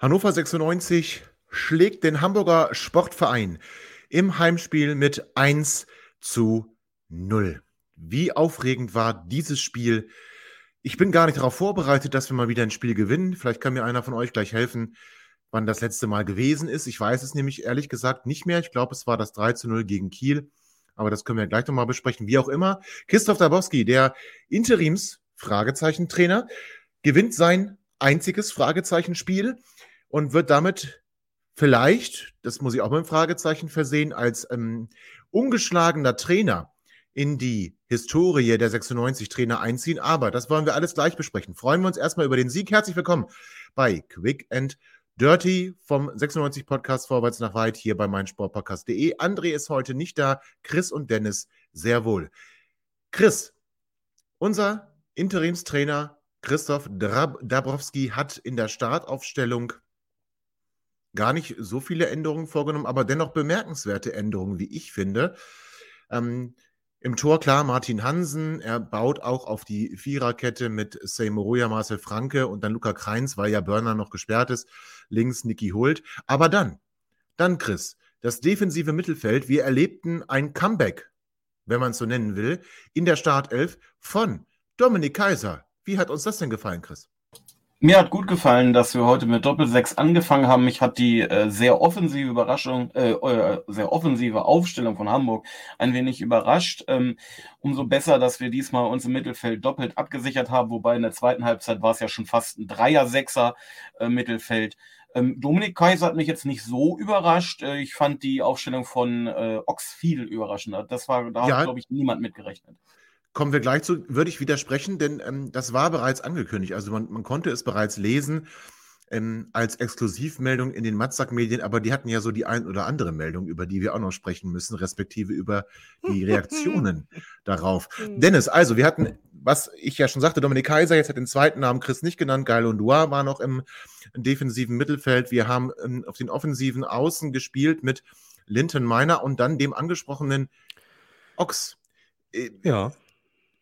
Hannover 96 schlägt den Hamburger Sportverein im Heimspiel mit 1 zu 0. Wie aufregend war dieses Spiel? Ich bin gar nicht darauf vorbereitet, dass wir mal wieder ein Spiel gewinnen. Vielleicht kann mir einer von euch gleich helfen, wann das letzte Mal gewesen ist. Ich weiß es nämlich ehrlich gesagt nicht mehr. Ich glaube, es war das 3 zu 0 gegen Kiel. Aber das können wir gleich nochmal besprechen. Wie auch immer. Christoph Dabowski, der Interims-Fragezeichen-Trainer, gewinnt sein einziges Fragezeichen-Spiel und wird damit vielleicht, das muss ich auch mit einem Fragezeichen versehen, als ähm, ungeschlagener Trainer in die Historie der 96 Trainer einziehen. Aber das wollen wir alles gleich besprechen. Freuen wir uns erstmal über den Sieg. Herzlich willkommen bei Quick and Dirty vom 96 Podcast Vorwärts nach Weit hier bei meinsportpodcast.de. André ist heute nicht da, Chris und Dennis sehr wohl. Chris, unser Interimstrainer Christoph Dabrowski hat in der Startaufstellung gar nicht so viele Änderungen vorgenommen, aber dennoch bemerkenswerte Änderungen, wie ich finde. Ähm, Im Tor klar Martin Hansen, er baut auch auf die Viererkette mit Seymour Marcel Franke und dann Luca Kreins, weil ja Börner noch gesperrt ist, links Niki Hult. Aber dann, dann Chris, das defensive Mittelfeld, wir erlebten ein Comeback, wenn man es so nennen will, in der Startelf von Dominik Kaiser. Wie hat uns das denn gefallen, Chris? Mir hat gut gefallen, dass wir heute mit Doppel-6 angefangen haben. Mich hat die äh, sehr offensive Überraschung, äh, äh, sehr offensive Aufstellung von Hamburg ein wenig überrascht. Ähm, umso besser, dass wir diesmal uns im Mittelfeld doppelt abgesichert haben, wobei in der zweiten Halbzeit war es ja schon fast ein Dreier-Sechser-Mittelfeld. Äh, ähm, Dominik Kaiser hat mich jetzt nicht so überrascht. Äh, ich fand die Aufstellung von äh, Ox viel überraschender. Das war, da ja. hat, glaube ich, niemand mitgerechnet. Kommen wir gleich zu, würde ich widersprechen, denn ähm, das war bereits angekündigt. Also man, man konnte es bereits lesen ähm, als Exklusivmeldung in den Matzak-Medien, aber die hatten ja so die ein oder andere Meldung, über die wir auch noch sprechen müssen, respektive über die Reaktionen darauf. Hm. Dennis, also wir hatten, was ich ja schon sagte, Dominik Kaiser, jetzt hat den zweiten Namen Chris nicht genannt, Geil und Dua war noch im defensiven Mittelfeld. Wir haben ähm, auf den offensiven Außen gespielt mit Linton Miner und dann dem angesprochenen Ox. Äh, ja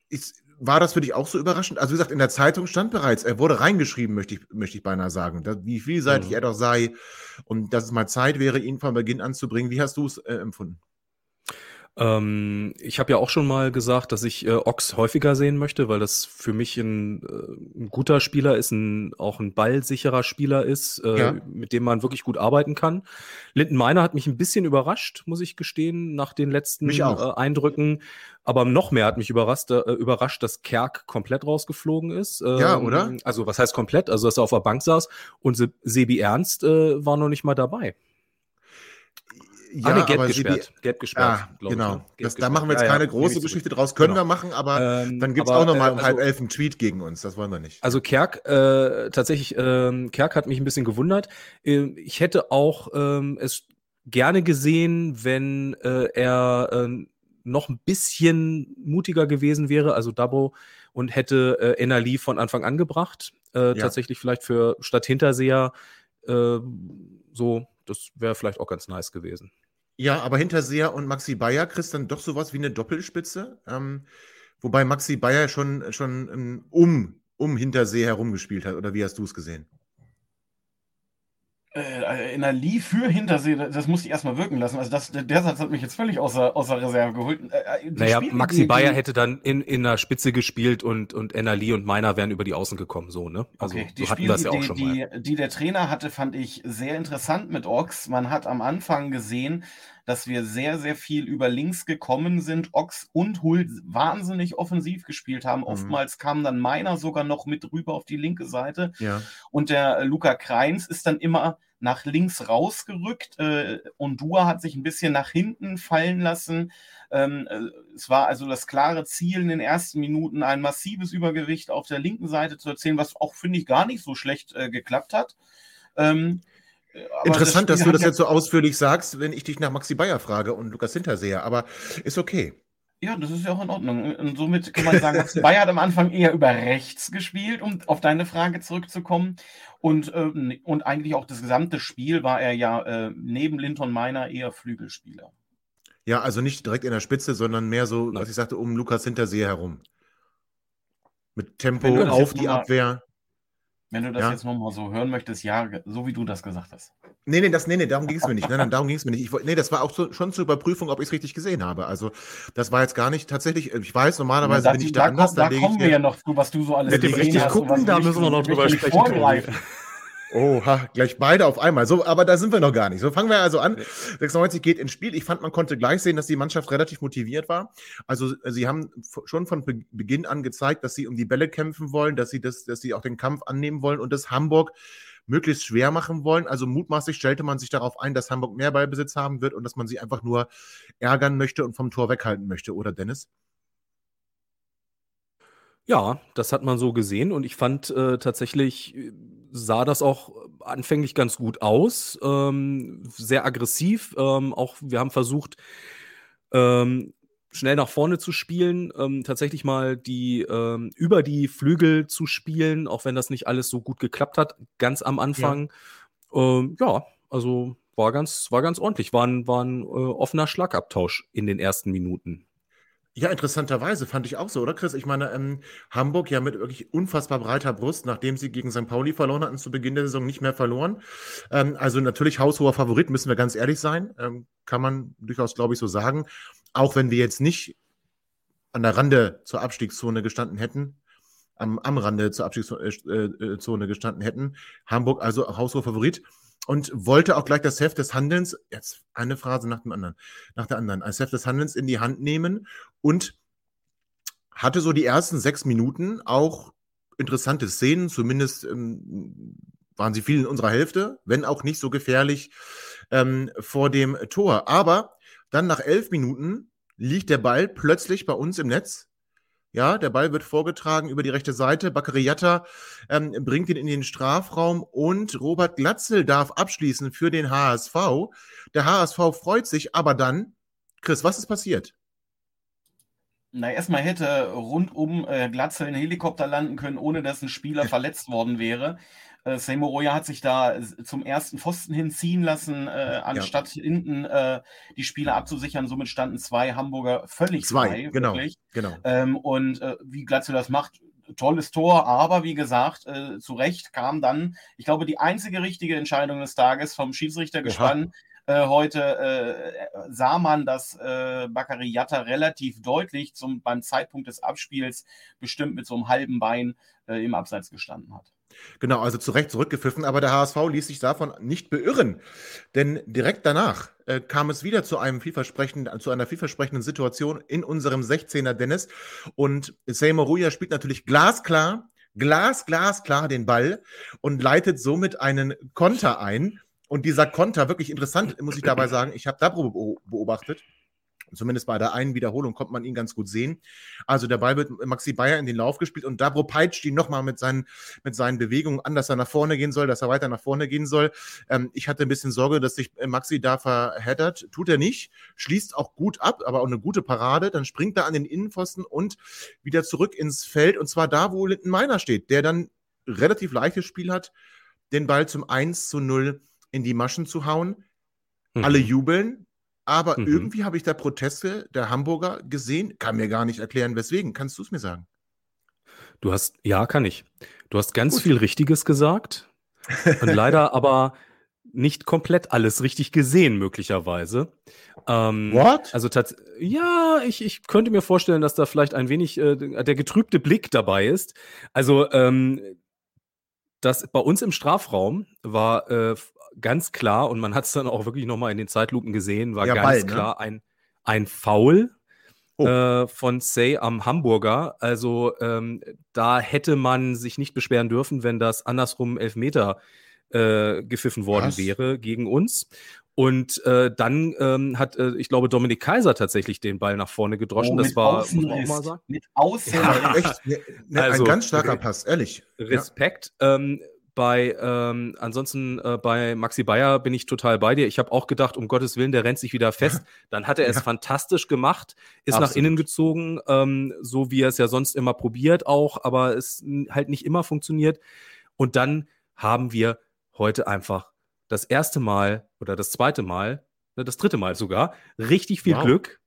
ist, war das für dich auch so überraschend? Also, wie gesagt, in der Zeitung stand bereits, er wurde reingeschrieben, möchte ich, möchte ich beinahe sagen, dass, wie vielseitig mhm. er doch sei und dass es mal Zeit wäre, ihn von Beginn an zu bringen. Wie hast du es äh, empfunden? Ähm, ich habe ja auch schon mal gesagt, dass ich äh, Ox häufiger sehen möchte, weil das für mich ein, äh, ein guter Spieler ist, ein, auch ein ballsicherer Spieler ist, äh, ja. mit dem man wirklich gut arbeiten kann. Linden Meiner hat mich ein bisschen überrascht, muss ich gestehen, nach den letzten äh, Eindrücken. Aber noch mehr hat mich überrascht, äh, überrascht, dass Kerk komplett rausgeflogen ist. Ähm, ja, oder? Also was heißt komplett? Also dass er auf der Bank saß und Se Sebi Ernst äh, war noch nicht mal dabei. Ja, ah, nee, gelb gesperrt. gelb gesperrt. Ah, genau. Ich, ne? das, da machen wir jetzt ja, keine ja, große Geschichte draus. Können genau. wir machen, aber ähm, dann gibt es auch nochmal äh, um halb elf einen Tweet gegen uns. Das wollen wir nicht. Also Kerk, äh, tatsächlich, äh, Kerk hat mich ein bisschen gewundert. Äh, ich hätte auch äh, es gerne gesehen, wenn äh, er äh, noch ein bisschen mutiger gewesen wäre, also Dabo, und hätte äh, Enali von Anfang an gebracht. Äh, Tatsächlich vielleicht für statt Hinterseher äh, so, das wäre vielleicht auch ganz nice gewesen. Ja, aber hinter Seher und Maxi Bayer kriegst dann doch sowas wie eine Doppelspitze. Ähm, wobei Maxi Bayer schon, schon ähm, um, um Hintersee herumgespielt hat. Oder wie hast du es gesehen? Äh, in der Lee für Hintersee, das musste ich erstmal wirken lassen. Also das, der Satz hat mich jetzt völlig außer, außer Reserve geholt. Äh, äh naja, Spiele, Maxi die, Bayer hätte dann in, in der Spitze gespielt und, und Enna Lee und Meiner wären über die Außen gekommen, so, ne? Also okay, die so Spiele, das ja auch schon die, mal. Die der Trainer hatte, fand ich sehr interessant mit Ox. Man hat am Anfang gesehen, dass wir sehr, sehr viel über links gekommen sind. Ox und Hult wahnsinnig offensiv gespielt haben. Mhm. Oftmals kam dann Meiner sogar noch mit rüber auf die linke Seite. Ja. Und der Luca Kreins ist dann immer nach links rausgerückt. Äh, Ondua hat sich ein bisschen nach hinten fallen lassen. Ähm, äh, es war also das klare Ziel in den ersten Minuten, ein massives Übergewicht auf der linken Seite zu erzielen, was auch, finde ich, gar nicht so schlecht äh, geklappt hat. Ähm, Interessant, das dass du das jetzt so ausführlich sagst, wenn ich dich nach Maxi Bayer frage und Lukas Hinterseher, aber ist okay. Ja, das ist ja auch in Ordnung. Und somit kann man sagen, Bayer hat am Anfang eher über rechts gespielt, um auf deine Frage zurückzukommen. Und, äh, und eigentlich auch das gesamte Spiel war er ja äh, neben Linton Meiner eher Flügelspieler. Ja, also nicht direkt in der Spitze, sondern mehr so, was ich sagte, um Lukas Hinterseher herum. Mit Tempo auf die Abwehr. Wenn du das ja. jetzt nochmal so hören möchtest, ja, so wie du das gesagt hast. Nee, nee, das, nee, nee darum ging es mir nicht. Nein, nein, darum ging es mir nicht. Ich, nee, das war auch so, schon zur Überprüfung, ob ich es richtig gesehen habe. Also, das war jetzt gar nicht tatsächlich, ich weiß, normalerweise bin ich da, da anders. Da, da kommen wir ja noch zu, was du so alles Mit dem richtig gucken, da müssen wir noch drüber sprechen. Oha, gleich beide auf einmal. So, aber da sind wir noch gar nicht. So fangen wir also an. 96 geht ins Spiel. Ich fand, man konnte gleich sehen, dass die Mannschaft relativ motiviert war. Also sie haben schon von Beginn an gezeigt, dass sie um die Bälle kämpfen wollen, dass sie das, dass sie auch den Kampf annehmen wollen und das Hamburg möglichst schwer machen wollen. Also mutmaßlich stellte man sich darauf ein, dass Hamburg mehr Ballbesitz haben wird und dass man sie einfach nur ärgern möchte und vom Tor weghalten möchte, oder Dennis? Ja, das hat man so gesehen und ich fand äh, tatsächlich äh, sah das auch anfänglich ganz gut aus, ähm, sehr aggressiv. Ähm, auch wir haben versucht, ähm, schnell nach vorne zu spielen, ähm, tatsächlich mal die ähm, über die Flügel zu spielen, auch wenn das nicht alles so gut geklappt hat, ganz am Anfang. Ja, ähm, ja also war ganz, war ganz ordentlich, war ein, war ein äh, offener Schlagabtausch in den ersten Minuten. Ja, interessanterweise fand ich auch so, oder Chris? Ich meine, ähm, Hamburg ja mit wirklich unfassbar breiter Brust, nachdem sie gegen St. Pauli verloren hatten, zu Beginn der Saison nicht mehr verloren. Ähm, also natürlich haushoher Favorit, müssen wir ganz ehrlich sein. Ähm, kann man durchaus, glaube ich, so sagen. Auch wenn wir jetzt nicht an der Rande zur Abstiegszone gestanden hätten, am, am Rande zur Abstiegszone äh, gestanden hätten. Hamburg also haushoher Favorit und wollte auch gleich das Heft des Handelns, jetzt eine Phrase nach dem anderen, nach der anderen, als Heft des Handelns in die Hand nehmen und hatte so die ersten sechs Minuten auch interessante Szenen, zumindest ähm, waren sie viel in unserer Hälfte, wenn auch nicht so gefährlich ähm, vor dem Tor. Aber dann nach elf Minuten liegt der Ball plötzlich bei uns im Netz ja, der Ball wird vorgetragen über die rechte Seite. Bakariata ähm, bringt ihn in den Strafraum und Robert Glatzel darf abschließen für den HSV. Der HSV freut sich, aber dann, Chris, was ist passiert? Na, erstmal hätte rundum äh, Glatzel ein Helikopter landen können, ohne dass ein Spieler verletzt worden wäre. Äh, Seymour Roya hat sich da zum ersten Pfosten hinziehen lassen, äh, anstatt ja. hinten äh, die Spieler abzusichern. Somit standen zwei Hamburger völlig zwei, frei. Genau, wirklich. genau. Ähm, und äh, wie Glatze das macht, tolles Tor, aber wie gesagt, äh, zu Recht kam dann, ich glaube, die einzige richtige Entscheidung des Tages vom Schiedsrichter gespannt. Äh, heute äh, sah man, dass äh, Bakary Yatta relativ deutlich zum, beim Zeitpunkt des Abspiels bestimmt mit so einem halben Bein äh, im Abseits gestanden hat. Genau, also zu Recht zurückgepfiffen, aber der HSV ließ sich davon nicht beirren. Denn direkt danach äh, kam es wieder zu, einem vielversprechenden, zu einer vielversprechenden Situation in unserem 16er Dennis. Und Seymour Ruya spielt natürlich glasklar, glas, glasklar den Ball und leitet somit einen Konter ein. Und dieser Konter, wirklich interessant, muss ich dabei sagen, ich habe Dabro beobachtet. Zumindest bei der einen Wiederholung kommt man ihn ganz gut sehen. Also der Ball wird Maxi Bayer in den Lauf gespielt und Dabro peitscht ihn nochmal mit seinen, mit seinen Bewegungen an, dass er nach vorne gehen soll, dass er weiter nach vorne gehen soll. Ähm, ich hatte ein bisschen Sorge, dass sich äh, Maxi da verheddert. Tut er nicht. Schließt auch gut ab, aber auch eine gute Parade. Dann springt er an den Innenpfosten und wieder zurück ins Feld. Und zwar da, wo Linton Meiner steht, der dann relativ leichtes Spiel hat, den Ball zum 1 zu 0 in die Maschen zu hauen. Mhm. Alle jubeln, aber mhm. irgendwie habe ich da Proteste der Hamburger gesehen, kann mir gar nicht erklären, weswegen. Kannst du es mir sagen? Du hast, ja, kann ich. Du hast ganz Gut. viel Richtiges gesagt und leider aber nicht komplett alles richtig gesehen, möglicherweise. Ähm, What? Also ja, ich, ich könnte mir vorstellen, dass da vielleicht ein wenig äh, der getrübte Blick dabei ist. Also ähm, das bei uns im Strafraum war äh, ganz klar, und man hat es dann auch wirklich nochmal in den Zeitlupen gesehen, war ja, ganz Ball, ne? klar ein, ein Foul oh. äh, von Say am Hamburger. Also ähm, da hätte man sich nicht beschweren dürfen, wenn das andersrum Elfmeter äh, gepfiffen worden Was? wäre gegen uns. Und äh, dann ähm, hat, äh, ich glaube, Dominik Kaiser tatsächlich den Ball nach vorne gedroschen. Oh, das war, muss man auch mal sagen. Mit Ja, Außenriss. echt. Ne, ne, Also, ein ganz starker Pass, ehrlich. Ja. Respekt. Ähm, bei ähm, ansonsten äh, bei Maxi Bayer bin ich total bei dir. Ich habe auch gedacht, um Gottes Willen, der rennt sich wieder fest. Dann hat er es Ja. fantastisch gemacht, ist nach Absolut. innen gezogen, ähm, so wie er es ja sonst immer probiert auch, aber es halt nicht immer funktioniert. Und dann haben wir heute einfach das erste Mal oder das zweite Mal, ne, das dritte Mal sogar, richtig viel Wow. Glück.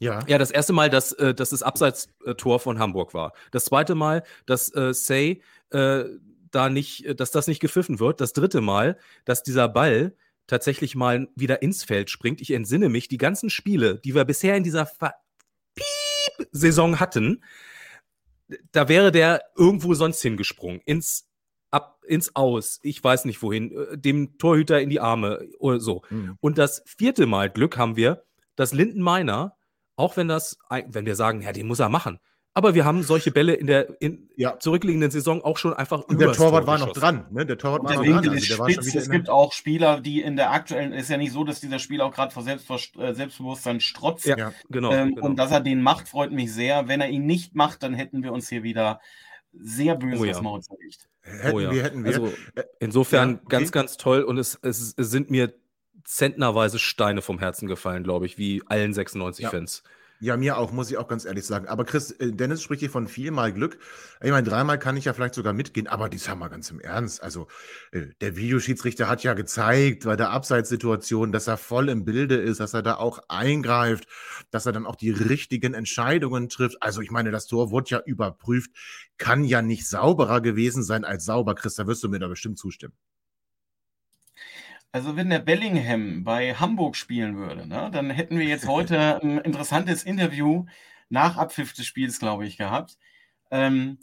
Ja. Ja, das erste Mal, dass, äh, dass das Abseits-Tor von Hamburg war. Das zweite Mal, dass äh, Say äh, da nicht, äh, dass das nicht gepfiffen wird. Das dritte Mal, dass dieser Ball tatsächlich mal wieder ins Feld springt. Ich entsinne mich, die ganzen Spiele, die wir bisher in dieser Ver Piep-Saison hatten, da wäre der irgendwo sonst hingesprungen. Ins ab ins Aus, ich weiß nicht wohin, äh, dem Torhüter in die Arme oder so. Mhm. Und das vierte Mal Glück haben wir, dass Linden Meiner, auch wenn das, wenn wir sagen, ja, den muss er machen, aber wir haben solche Bälle in der in Ja. zurückliegenden Saison auch schon einfach Und der Torwart Tor war noch dran. Ne? Der Torwart war Der noch Winkel dran. ist Also der war schon spitz. wieder Es gibt auch Spieler, die in der aktuellen, ist ja nicht so, dass dieser Spieler auch gerade vor äh, Selbstbewusstsein strotzt. Ja, genau. ähm, genau. Und dass er den macht, freut mich sehr. Wenn er ihn nicht macht, dann hätten wir uns hier wieder sehr böse Oh ja. das Maul zerlegt. Hätten Oh ja. wir, hätten wir. Also Äh, insofern ja, okay. ganz, ganz toll und es, es, es sind mir zentnerweise Steine vom Herzen gefallen, glaube ich, wie allen 96 Ja. Fans. Ja, mir auch, muss ich auch ganz ehrlich sagen. Aber Chris, äh, Dennis spricht hier von viermal Glück. Ich meine, dreimal kann ich ja vielleicht sogar mitgehen, aber dies haben wir ganz im Ernst. Also, äh, der Videoschiedsrichter hat ja gezeigt bei der Abseitssituation, dass er voll im Bilde ist, dass er da auch eingreift, dass er dann auch die richtigen Entscheidungen trifft. Also, ich meine, das Tor wurde ja überprüft, kann ja nicht sauberer gewesen sein als sauber. Chris, da wirst du mir da bestimmt zustimmen. Also wenn der Bellingham bei Hamburg spielen würde, ne, dann hätten wir jetzt heute ein interessantes Interview nach Abpfiff des Spiels, glaube ich, gehabt. Ähm,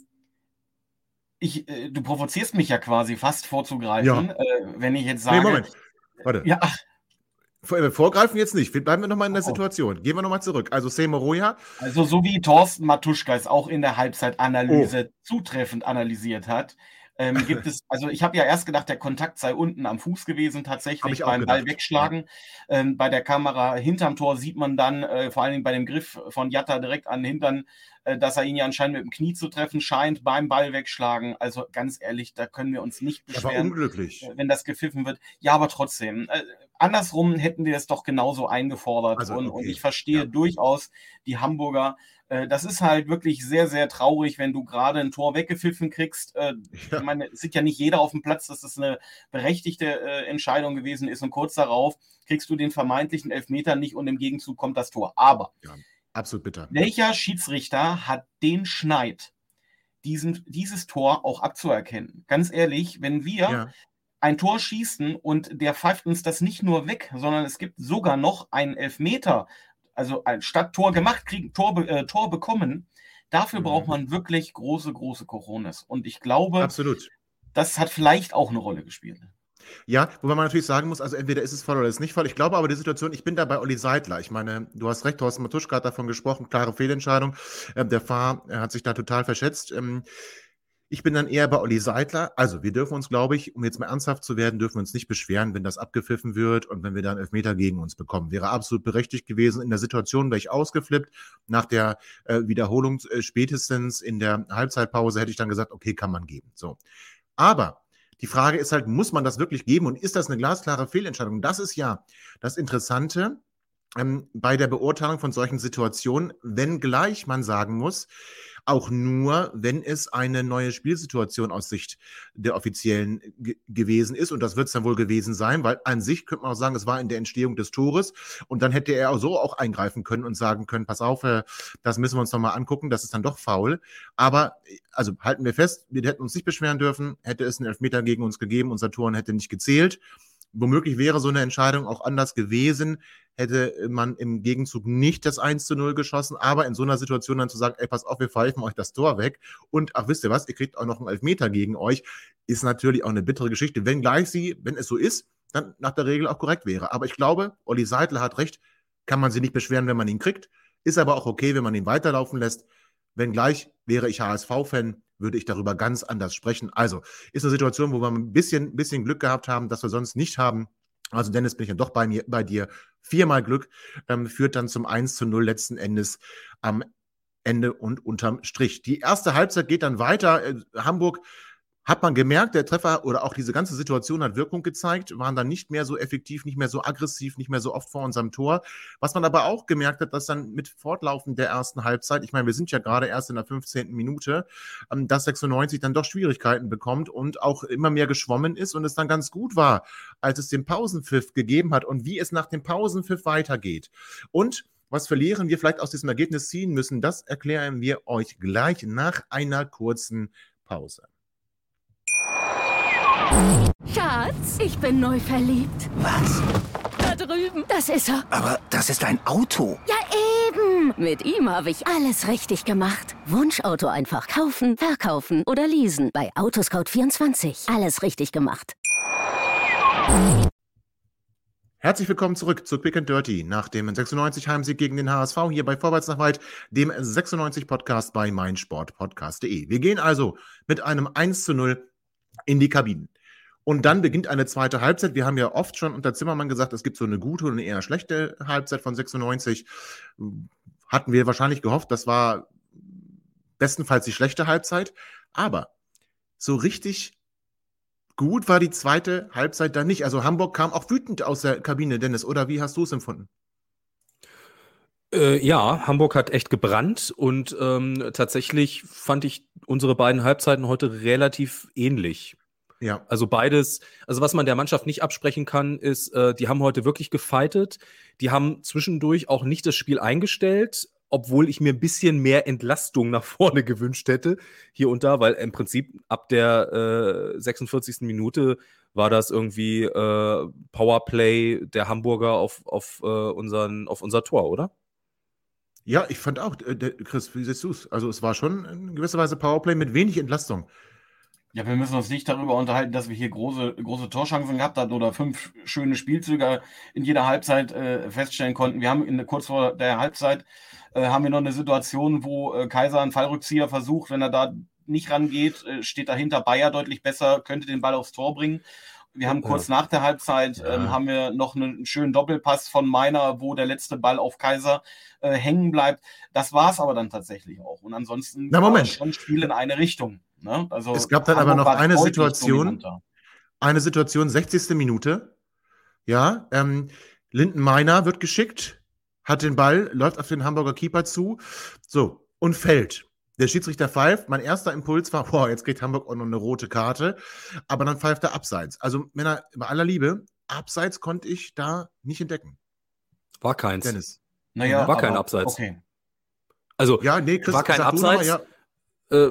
ich, äh, du provozierst mich ja quasi fast vorzugreifen, äh, wenn ich jetzt sage. Nee, Moment. Warte. Ja, Vor- äh, Vorgreifen jetzt nicht. Bleiben wir nochmal in der Oh. Situation. Gehen wir nochmal zurück. Also, Seymour Roya, also so wie Thorsten Matuschka es auch in der Halbzeitanalyse Oh. zutreffend analysiert hat, ähm, gibt es, also ich habe ja erst gedacht, der Kontakt sei unten am Fuß gewesen, tatsächlich beim Ball gedacht, wegschlagen. Ähm, bei der Kamera hinterm Tor sieht man dann, äh, vor allen Dingen bei dem Griff von Jatta direkt an den Hintern, äh, dass er ihn ja anscheinend mit dem Knie zu treffen scheint beim Ball wegschlagen. Also ganz ehrlich, da können wir uns nicht er war beschweren unglücklich. äh, wenn das gepfiffen wird. Ja, aber trotzdem. Äh, andersrum hätten wir es doch genauso eingefordert. Also, und, okay. und ich verstehe Ja. durchaus die Hamburger. Äh, das ist halt wirklich sehr, sehr traurig, wenn du gerade ein Tor weggepfiffen kriegst. Äh, Ja. Ich meine, es sieht ja nicht jeder auf dem Platz, dass das eine berechtigte äh, Entscheidung gewesen ist. Und kurz darauf kriegst du den vermeintlichen Elfmeter nicht und im Gegenzug kommt das Tor. Aber Absolut bitter. welcher Schiedsrichter hat den Schneid, diesen, dieses Tor auch abzuerkennen? Ganz ehrlich, wenn wir Ja. ein Tor schießen und der pfeift uns das nicht nur weg, sondern es gibt sogar noch einen Elfmeter, also ein statt Tor gemacht, kriegen Tor, äh, Tor bekommen. Dafür Mhm. braucht man wirklich große, große Coronas. Und ich glaube, Absolut. das hat vielleicht auch eine Rolle gespielt. Ja, wobei man natürlich sagen muss, also entweder ist es voll oder ist es nicht voll. Ich glaube aber die Situation, ich bin da bei Olli Seidler. Ich meine, du hast recht, Thorsten Matuschka hat davon gesprochen, klare Fehlentscheidung. Ähm, der Fahr er hat sich da total verschätzt. Ich bin dann eher bei Olli Seidler. Also wir dürfen uns, glaube ich, um jetzt mal ernsthaft zu werden, dürfen wir uns nicht beschweren, wenn das abgepfiffen wird und wenn wir dann Elfmeter gegen uns bekommen. Wäre absolut berechtigt gewesen. In der Situation wäre ich ausgeflippt. Nach der äh, Wiederholung äh, spätestens in der Halbzeitpause hätte ich dann gesagt, okay, kann man geben. So. Aber die Frage ist halt, muss man das wirklich geben und ist das eine glasklare Fehlentscheidung? Das ist ja das Interessante ähm, bei der Beurteilung von solchen Situationen, wenngleich man sagen muss, auch nur, wenn es eine neue Spielsituation aus Sicht der Offiziellen ge gewesen ist. Und das wird es dann wohl gewesen sein, weil an sich könnte man auch sagen, es war in der Entstehung des Tores. Und dann hätte er auch so auch eingreifen können und sagen können, pass auf, äh, das müssen wir uns nochmal angucken, das ist dann doch faul. Aber, also halten wir fest, wir hätten uns nicht beschweren dürfen, hätte es einen Elfmeter gegen uns gegeben, unser Tor hätte nicht gezählt. Womöglich wäre so eine Entscheidung auch anders gewesen, hätte man im Gegenzug nicht das 1 zu 0 geschossen, aber in so einer Situation dann zu sagen, ey, pass auf, wir pfeifen euch das Tor weg und ach, wisst ihr was, ihr kriegt auch noch einen Elfmeter gegen euch, ist natürlich auch eine bittere Geschichte, wenngleich sie, wenn es so ist, dann nach der Regel auch korrekt wäre. Aber ich glaube, Olli Seidler hat recht, kann man sich nicht beschweren, wenn man ihn kriegt, ist aber auch okay, wenn man ihn weiterlaufen lässt. Wenngleich wäre ich HSV-Fan, würde ich darüber ganz anders sprechen. Also ist eine Situation, wo wir ein bisschen, bisschen Glück gehabt haben, dass wir sonst nicht haben. Also Dennis, bin ich dann doch bei mir, bei dir. Viermal Glück ähm, führt dann zum 1 zu 0 letzten Endes am Ende und unterm Strich. Die erste Halbzeit geht dann weiter. Äh, Hamburg hat man gemerkt, der Treffer oder auch diese ganze Situation hat Wirkung gezeigt, waren dann nicht mehr so effektiv, nicht mehr so aggressiv, nicht mehr so oft vor unserem Tor. Was man aber auch gemerkt hat, dass dann mit Fortlaufen der ersten Halbzeit, ich meine, wir sind ja gerade erst in der 15. Minute, ähm, dass 96 dann doch Schwierigkeiten bekommt und auch immer mehr geschwommen ist und es dann ganz gut war, als es den Pausenpfiff gegeben hat und wie es nach dem Pausenpfiff weitergeht. Und was verlieren wir vielleicht aus diesem Ergebnis ziehen müssen, das erklären wir euch gleich nach einer kurzen Pause. Schatz, ich bin neu verliebt. Was? Da drüben. Das ist er. Aber das ist ein Auto. Ja, eben. Mit ihm habe ich alles richtig gemacht. Wunschauto einfach kaufen, verkaufen oder leasen. Bei Autoscout24. Alles richtig gemacht. Herzlich willkommen zurück zu Quick and Dirty nach dem 96 Heimsieg gegen den HSV hier bei Vorwärts nach Weit, dem 96 Podcast bei meinsportpodcast.de. Wir gehen also mit einem 1 zu 0 in die Kabinen. Und dann beginnt eine zweite Halbzeit. Wir haben ja oft schon unter Zimmermann gesagt, es gibt so eine gute und eine eher schlechte Halbzeit von 96. Hatten wir wahrscheinlich gehofft, das war bestenfalls die schlechte Halbzeit. Aber so richtig gut war die zweite Halbzeit dann nicht. Also Hamburg kam auch wütend aus der Kabine, Dennis, oder wie hast du es empfunden? Äh, ja, Hamburg hat echt gebrannt und ähm, tatsächlich fand ich unsere beiden Halbzeiten heute relativ ähnlich. Ja. Also beides, also was man der Mannschaft nicht absprechen kann, ist, äh, die haben heute wirklich gefightet. Die haben zwischendurch auch nicht das Spiel eingestellt, obwohl ich mir ein bisschen mehr Entlastung nach vorne gewünscht hätte, hier und da, weil im Prinzip ab der äh, 46. Minute war das irgendwie äh, Powerplay der Hamburger auf, auf, äh, unseren, auf unser Tor, oder? Ja, ich fand auch, äh, Chris, wie siehst du es? Also es war schon in gewisser Weise Powerplay mit wenig Entlastung. Ja, wir müssen uns nicht darüber unterhalten, dass wir hier große, große Torchancen gehabt haben oder fünf schöne Spielzüge in jeder Halbzeit äh, feststellen konnten. Wir haben in, kurz vor der Halbzeit äh, haben wir noch eine Situation, wo äh, Kaiser einen Fallrückzieher versucht. Wenn er da nicht rangeht, äh, steht dahinter Bayer deutlich besser, könnte den Ball aufs Tor bringen. Wir haben kurz ja. nach der Halbzeit ja. ähm, haben wir noch einen schönen Doppelpass von Meiner, wo der letzte Ball auf Kaiser äh, hängen bleibt. Das war es aber dann tatsächlich auch. Und ansonsten Na, Moment. schon Spiel in eine Richtung. Ne? Also es gab dann aber noch eine Situation, eine Situation, 60. Minute. Ja, ähm, Linden Meiner wird geschickt, hat den Ball, läuft auf den Hamburger Keeper zu, so, und fällt. Der Schiedsrichter pfeift. Mein erster Impuls war, boah, jetzt kriegt Hamburg auch noch eine rote Karte. Aber dann pfeift er abseits. Also, Männer, bei aller Liebe, abseits konnte ich da nicht entdecken. War keins. Dennis. Naja, war kein Abseits. Okay. Also, ja, nee, Chris, war kein Abseits. Mal, ja. äh,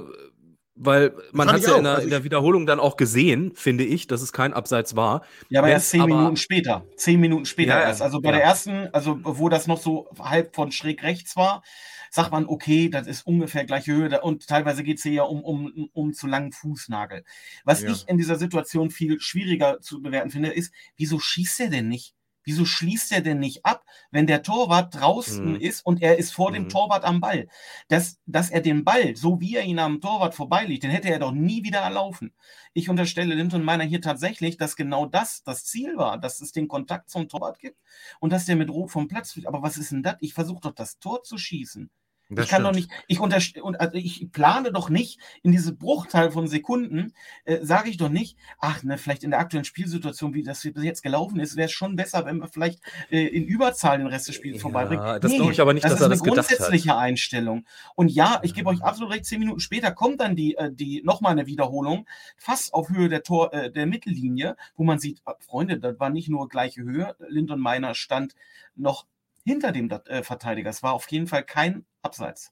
weil man hat es ja in der, also in der, Wiederholung dann auch gesehen, finde ich, dass es kein Abseits war. Ja, aber erst zehn aber, Minuten später. Zehn Minuten später ja, erst. Also bei ja. der ersten, also wo das noch so halb von schräg rechts war, sagt man, okay, das ist ungefähr gleiche Höhe und teilweise geht es hier ja um, um, um zu langen Fußnagel. Was ja. ich in dieser Situation viel schwieriger zu bewerten finde, ist, wieso schießt er denn nicht? Wieso schließt er denn nicht ab, wenn der Torwart draußen mhm. ist und er ist vor mhm. dem Torwart am Ball? Dass, dass er den Ball, so wie er ihn am Torwart vorbeiliegt, den hätte er doch nie wieder erlaufen. Ich unterstelle Linton Meiner hier tatsächlich, dass genau das das Ziel war, dass es den Kontakt zum Torwart gibt und dass der mit Rot vom Platz fliegt. Aber was ist denn das? Ich versuche doch das Tor zu schießen. Das ich kann stimmt. doch nicht, ich, unterst und, also ich plane doch nicht in diese Bruchteil von Sekunden, äh, sage ich doch nicht, ach, ne, vielleicht in der aktuellen Spielsituation, wie das bis jetzt gelaufen ist, wäre es schon besser, wenn wir vielleicht äh, in Überzahl den Rest des Spiels ja, vorbeibringen. Das nee, glaube ich aber nicht, das dass er das gedacht hat. Das ist eine grundsätzliche Einstellung. Und ja, ich gebe euch absolut recht, zehn Minuten später kommt dann die, äh, die nochmal eine Wiederholung, fast auf Höhe der Tor, äh, der Mittellinie, wo man sieht, äh, Freunde, das war nicht nur gleiche Höhe, Lindon Meiner stand noch hinter dem äh, Verteidiger. Es war auf jeden Fall kein Abseits.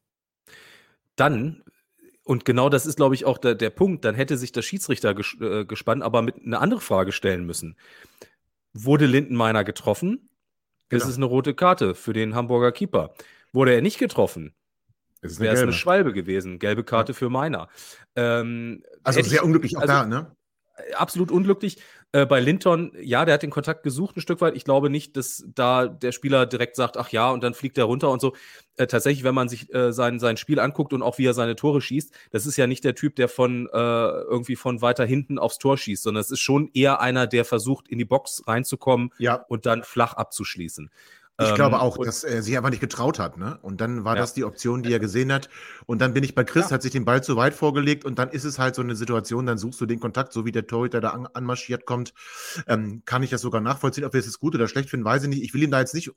Dann, und genau das ist, glaube ich, auch der, der Punkt, dann hätte sich der Schiedsrichter ges äh, gespannt, aber mit eine andere Frage stellen müssen. Wurde Lindenmeiner getroffen? Genau. Das ist eine rote Karte für den Hamburger Keeper. Wurde er nicht getroffen? Wäre es eine Schwalbe gewesen. Gelbe Karte ja. für Meiner. Ähm, also sehr ich, unglücklich auch also, da, ne? absolut unglücklich. Äh, bei Linton, ja, der hat den Kontakt gesucht ein Stück weit. Ich glaube nicht, dass da der Spieler direkt sagt, ach ja, und dann fliegt er runter und so. Äh, tatsächlich, wenn man sich äh, sein, sein Spiel anguckt und auch wie er seine Tore schießt, das ist ja nicht der Typ, der von äh, irgendwie von weiter hinten aufs Tor schießt, sondern es ist schon eher einer, der versucht, in die Box reinzukommen Ja. und dann flach abzuschließen. Ich Ähm, glaube auch, dass er sich einfach nicht getraut hat, ne? Und dann war Ja. das die Option, die er gesehen hat. Und dann bin ich bei Chris, Ja. hat sich den Ball zu weit vorgelegt und dann ist es halt so eine Situation, dann suchst du den Kontakt, so wie der Torhüter da an, anmarschiert kommt. Ähm, kann ich das sogar nachvollziehen, ob wir es jetzt gut oder schlecht finden, weiß ich nicht. Ich will ihm da jetzt nicht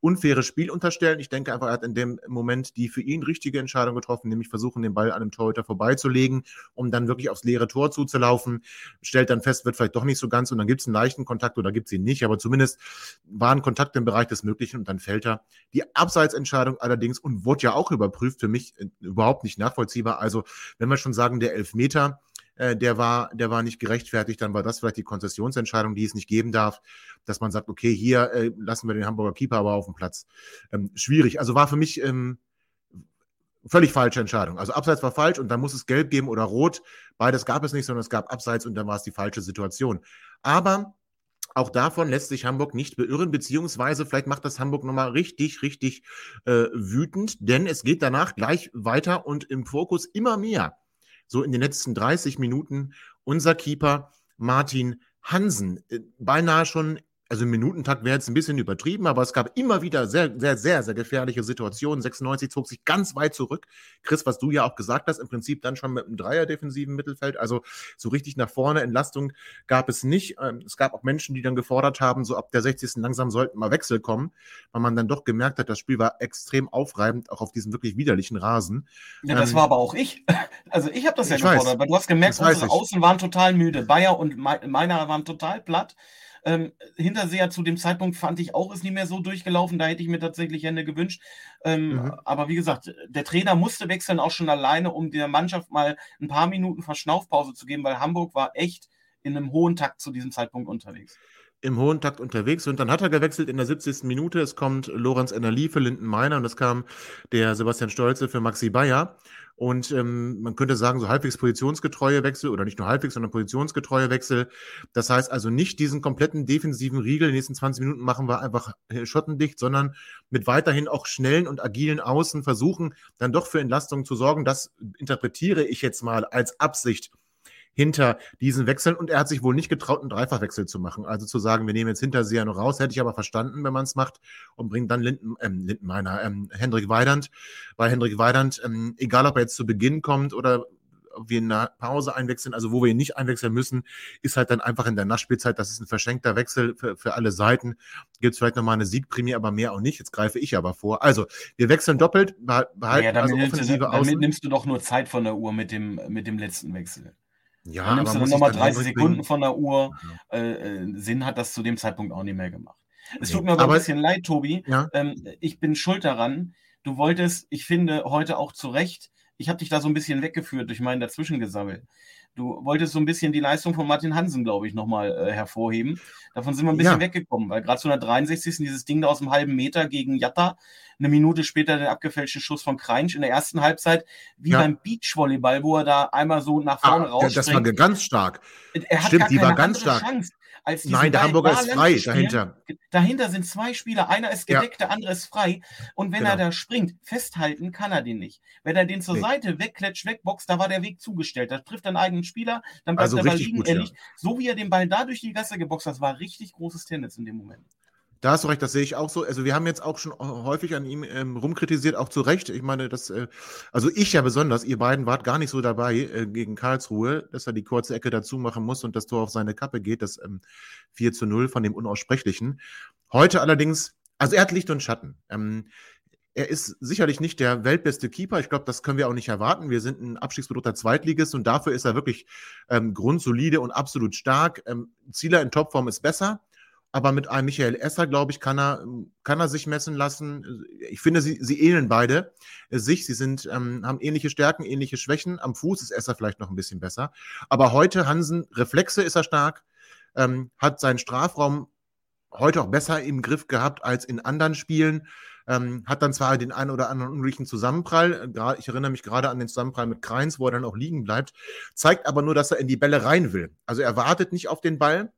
unfaires Spiel unterstellen. Ich denke einfach, er hat in dem Moment die für ihn richtige Entscheidung getroffen, nämlich versuchen, den Ball an einem Torhüter vorbeizulegen, um dann wirklich aufs leere Tor zuzulaufen. Stellt dann fest, wird vielleicht doch nicht so ganz und dann gibt es einen leichten Kontakt oder gibt es ihn nicht, aber zumindest war ein Kontakt im Bereich des Möglichen und dann fällt er. Die Abseitsentscheidung allerdings und wurde ja auch überprüft, für mich äh, überhaupt nicht nachvollziehbar. Also, wenn wir schon sagen, der Elfmeter, äh, der war, der war nicht gerechtfertigt, dann war das vielleicht die Konzessionsentscheidung, die es nicht geben darf, dass man sagt, okay, hier äh, lassen wir den Hamburger Keeper aber auf dem Platz. Ähm, schwierig. Also war für mich ähm, völlig falsche Entscheidung. Also Abseits war falsch und dann muss es gelb geben oder rot. Beides gab es nicht, sondern es gab Abseits und dann war es die falsche Situation. Aber auch davon lässt sich Hamburg nicht beirren, beziehungsweise vielleicht macht das Hamburg nochmal richtig, richtig äh, wütend, denn es geht danach gleich weiter und im Fokus immer mehr. So in den letzten 30 Minuten unser Keeper Martin Hansen, äh, beinahe schon, also im Minutentakt wäre jetzt ein bisschen übertrieben, aber es gab immer wieder sehr, sehr, sehr, sehr gefährliche Situationen. 96 zog sich ganz weit zurück. Chris, was du ja auch gesagt hast, im Prinzip dann schon mit einem Dreier-defensiven Mittelfeld, also so richtig nach vorne Entlastung gab es nicht. Ähm, Es gab auch Menschen, die dann gefordert haben, so ab der 60. langsam sollten mal Wechsel kommen, weil man dann doch gemerkt hat, das Spiel war extrem aufreibend, auch auf diesem wirklich widerlichen Rasen. Ja, das Ähm, war aber auch ich. Also ich habe das ja Ich weiß. gefordert, weil du hast gemerkt, unsere. Außen waren total müde. Bayer und mei- meiner waren total platt. Ähm, Hinterseher zu dem Zeitpunkt fand ich auch ist nicht mehr so durchgelaufen. Da hätte ich mir tatsächlich Hände gewünscht. Ähm, Mhm. Aber wie gesagt, der Trainer musste wechseln, auch schon alleine, um der Mannschaft mal ein paar Minuten Verschnaufpause zu geben, weil Hamburg war echt in einem hohen Takt zu diesem Zeitpunkt unterwegs. Im hohen Takt unterwegs und dann hat er gewechselt in der 70. Minute. Es kommt Lorenz Enerli für Linden Meiner und es kam der Sebastian Stolze für Maxi Bayer. Und ähm, man könnte sagen, so halbwegs positionsgetreue Wechsel oder nicht nur halbwegs, sondern positionsgetreue Wechsel. Das heißt also nicht diesen kompletten defensiven Riegel, die nächsten 20 Minuten machen wir einfach äh, schottendicht, sondern mit weiterhin auch schnellen und agilen Außen versuchen, dann doch für Entlastung zu sorgen. Das interpretiere ich jetzt mal als Absicht hinter diesen Wechseln und er hat sich wohl nicht getraut, einen Dreifachwechsel zu machen. Also zu sagen, wir nehmen jetzt Hinterseher noch raus, hätte ich aber verstanden, wenn man es macht und bringt dann Linden, ähm, Lindenmeiner, ähm, Hendrik Weidand. Bei Hendrik Weidand, ähm, egal ob er jetzt zu Beginn kommt oder ob wir in der Pause einwechseln, also wo wir ihn nicht einwechseln müssen, ist halt dann einfach in der Nachspielzeit, das ist ein verschenkter Wechsel für, für alle Seiten. Gibt es vielleicht nochmal eine Siegprämie, aber mehr auch nicht. Jetzt greife ich aber vor. Also, wir wechseln doppelt, behal- behalten ja, damit, also offensive damit Außen. nimmst du doch nur Zeit von der Uhr mit dem, mit dem letzten Wechsel. Ja, dann nimmst du dann nochmal ich 30 Hendrik Sekunden bringen? von der Uhr. Ja. Äh, äh, Sinn hat das zu dem Zeitpunkt auch nicht mehr gemacht. Es tut mir aber, aber- ein bisschen leid, Tobi. Ja. Ähm, ich bin schuld daran. Du wolltest, ich finde, heute auch zu Recht, ich habe dich da so ein bisschen weggeführt durch meinen Dazwischengesammel. Du wolltest so ein bisschen die Leistung von Martin Hansen, glaube ich, nochmal äh, hervorheben. Davon sind wir ein bisschen Ja. weggekommen, weil gerade zu einer 63. dieses Ding da aus dem halben Meter gegen Jatta, eine Minute später der abgefälschte Schuss von Kreinsch in der ersten Halbzeit, wie Ja. beim Beachvolleyball, wo er da einmal so nach vorne Ah, das war ganz stark. Er hat Stimmt, gar die war keine ganz andere stark. Chance, als Nein, der Hamburger ist frei dahinter. Dahinter sind zwei Spieler, einer ist Ja. gedeckt, der andere ist frei. Und wenn Genau. er da springt, festhalten kann er den nicht. Wenn er den zur Nee. Seite wegklatscht, wegboxt, da war der Weg zugestellt. Da trifft er einen eigenen Spieler, dann bleibt Also der Ball liegen. gut, ja. So wie er den Ball da durch die Gasse geboxt hat, das war richtig großes Tennis in dem Moment. Da hast du recht, das sehe ich auch so. Also wir haben jetzt auch schon häufig an ihm ähm, rumkritisiert, auch zu Recht. Ich meine, das, äh, also ich ja besonders, ihr beiden wart gar nicht so dabei äh, gegen Karlsruhe, dass er die kurze Ecke dazu machen muss und das Tor auf seine Kappe geht, das ähm, 4 zu 0 von dem Unaussprechlichen. Heute allerdings, also er hat Licht und Schatten. Ähm, er ist sicherlich nicht der weltbeste Keeper. Ich glaube, das können wir auch nicht erwarten. Wir sind ein abstiegsbedrohter Zweitligist und dafür ist er wirklich ähm, grundsolide und absolut stark. Ähm, Zieler in Topform ist besser. Aber mit einem Michael Esser, glaube ich, kann er, kann er sich messen lassen. Ich finde, sie, sie ähneln beide sich. Sie sind, ähm, haben ähnliche Stärken, ähnliche Schwächen. Am Fuß ist Esser vielleicht noch ein bisschen besser. Aber heute, Hansen, Reflexe ist er stark, ähm, hat seinen Strafraum heute auch besser im Griff gehabt als in anderen Spielen. Ähm, hat dann zwar den einen oder anderen unglücklichen Zusammenprall, äh, ich erinnere mich gerade an den Zusammenprall mit Kreins, wo er dann auch liegen bleibt, zeigt aber nur, dass er in die Bälle rein will. Also er wartet nicht auf den Ball,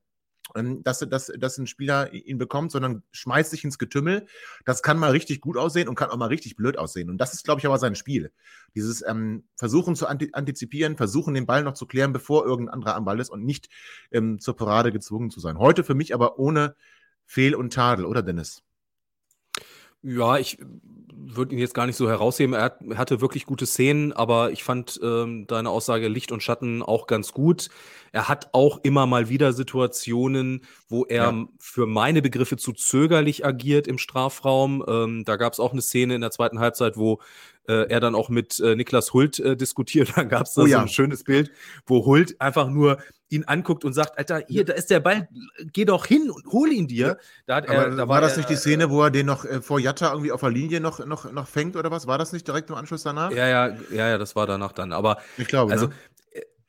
dass, dass, dass ein Spieler ihn bekommt, sondern schmeißt sich ins Getümmel. Das kann mal richtig gut aussehen und kann auch mal richtig blöd aussehen. Und das ist, glaube ich, aber sein Spiel. Dieses ähm, Versuchen zu antizipieren, versuchen, den Ball noch zu klären, bevor irgendein anderer am Ball ist und nicht ähm, zur Parade gezwungen zu sein. Heute für mich aber ohne Fehl und Tadel, oder Dennis? Ja, ich würde ihn jetzt gar nicht so herausheben. Er, hat, hatte wirklich gute Szenen, aber ich fand ähm, deine Aussage Licht und Schatten auch ganz gut. Er hat auch immer mal wieder Situationen, wo er ja. für meine Begriffe zu zögerlich agiert im Strafraum. Ähm, da gab es auch eine Szene in der zweiten Halbzeit, wo äh, er dann auch mit äh, Niklas Hult äh, diskutiert. Da gab es oh, so ja. ein schönes Bild, wo Hult einfach nur ihn anguckt und sagt, Alter, hier, da ist der Ball, geh doch hin und hol ihn dir. Da er, da war, war das er, nicht die Szene, wo er den noch äh, vor Jatta irgendwie auf der Linie noch, noch, noch fängt oder was? War das nicht direkt im Anschluss danach? Ja, ja, ja, ja, das war danach dann. Aber ich glaube, also ne?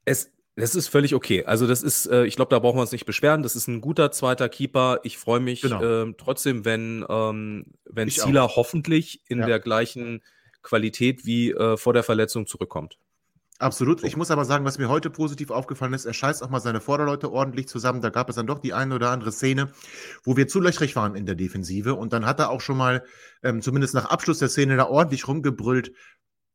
es, das ist völlig okay. Also das ist, äh, ich glaube, da brauchen wir uns nicht beschweren. Das ist ein guter zweiter Keeper. Ich freue mich genau. ähm, trotzdem, wenn, ähm, wenn Zieler hoffentlich in ja. der gleichen Qualität wie äh, vor der Verletzung zurückkommt. Absolut. Ich muss aber sagen, was mir heute positiv aufgefallen ist, er scheißt auch mal seine Vorderleute ordentlich zusammen. Da gab es dann doch die eine oder andere Szene, wo wir zu löchrig waren in der Defensive. Und dann hat er auch schon mal, ähm, zumindest nach Abschluss der Szene, da ordentlich rumgebrüllt.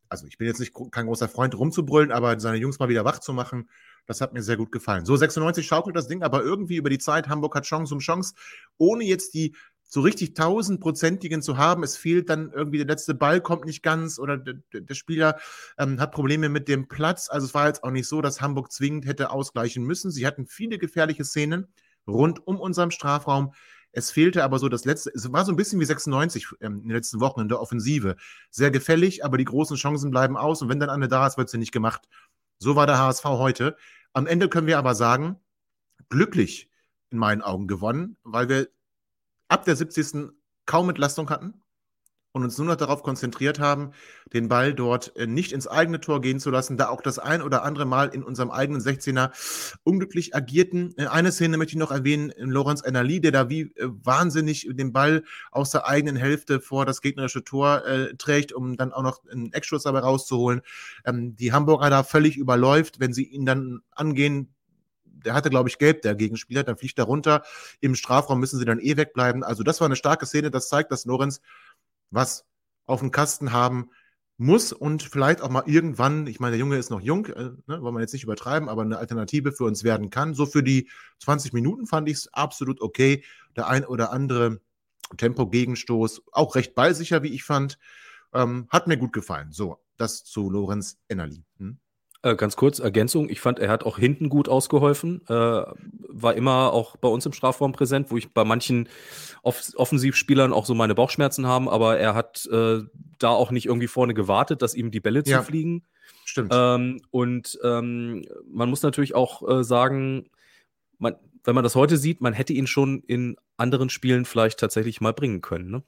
Also ich bin jetzt nicht kein großer Freund rumzubrüllen, aber seine Jungs mal wieder wach zu machen, das hat mir sehr gut gefallen. So 96 schaukelt das Ding, aber irgendwie über die Zeit, Hamburg hat Chance um Chance, ohne jetzt die so richtig tausendprozentigen zu haben. Es fehlt dann irgendwie, der letzte Ball kommt nicht ganz oder der, Spieler ähm, hat Probleme mit dem Platz. Also es war jetzt auch nicht so, dass Hamburg zwingend hätte ausgleichen müssen. Sie hatten viele gefährliche Szenen rund um unseren Strafraum. Es fehlte aber so das letzte, es war so ein bisschen wie 96 ähm, in den letzten Wochen in der Offensive. Sehr gefällig, aber die großen Chancen bleiben aus und wenn dann eine da ist, wird sie nicht gemacht. So war der HSV heute. Am Ende können wir aber sagen, glücklich in meinen Augen gewonnen, weil wir ab der 70. kaum Entlastung hatten und uns nur noch darauf konzentriert haben, den Ball dort äh, nicht ins eigene Tor gehen zu lassen, da auch das ein oder andere Mal in unserem eigenen 16er unglücklich agierten. Äh, eine Szene möchte ich noch erwähnen, Lorenz Ennerli, der da wie äh, wahnsinnig den Ball aus der eigenen Hälfte vor das gegnerische Tor äh, trägt, um dann auch noch einen Eckschuss dabei rauszuholen. Ähm, die Hamburger da völlig überläuft, wenn sie ihn dann angehen, der hatte, glaube ich, gelb, der Gegenspieler, dann fliegt er runter. Im Strafraum müssen sie dann eh wegbleiben. Also das war eine starke Szene, das zeigt, dass Lorenz was auf dem Kasten haben muss und vielleicht auch mal irgendwann, ich meine, der Junge ist noch jung, äh, ne, wollen wir jetzt nicht übertreiben, aber eine Alternative für uns werden kann. So für die 20 Minuten fand ich es absolut okay. Der ein oder andere Tempo-Gegenstoß, auch recht ballsicher, wie ich fand, ähm, hat mir gut gefallen. So, das zu Lorenz Ennerli. Hm? Äh, ganz kurz, Ergänzung. Ich fand, er hat auch hinten gut ausgeholfen. Äh, war immer auch bei uns im Strafraum präsent, wo ich bei manchen Off Offensivspielern auch so meine Bauchschmerzen haben, aber er hat äh, da auch nicht irgendwie vorne gewartet, dass ihm die Bälle ja. zufliegen. Stimmt. Ähm, und ähm, man muss natürlich auch äh, sagen, man, wenn man das heute sieht, man hätte ihn schon in anderen Spielen vielleicht tatsächlich mal bringen können. Ne?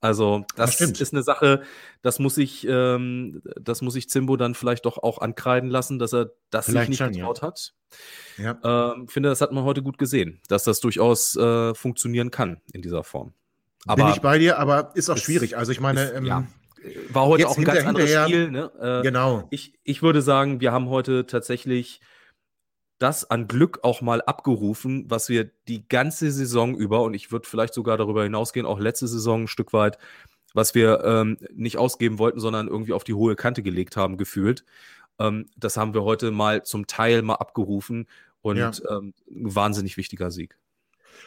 Also das, das ist eine Sache, das muss ich, ähm, das muss ich Zimbo dann vielleicht doch auch ankreiden lassen, dass er das vielleicht sich nicht getraut ja. hat. Ja. Ähm, finde, das hat man heute gut gesehen, dass das durchaus äh, funktionieren kann in dieser Form. Aber Bin ich bei dir, aber ist auch schwierig. Also ich meine, ist, ähm, ja war heute auch ein ganz anderes Spiel. Ne? Äh, genau. Ich, ich würde sagen, wir haben heute tatsächlich das an Glück auch mal abgerufen, was wir die ganze Saison über, und ich würde vielleicht sogar darüber hinausgehen, auch letzte Saison ein Stück weit, was wir ähm, nicht ausgeben wollten, sondern irgendwie auf die hohe Kante gelegt haben, gefühlt. Ähm, das haben wir heute mal zum Teil mal abgerufen und ja. ähm, ein wahnsinnig wichtiger Sieg.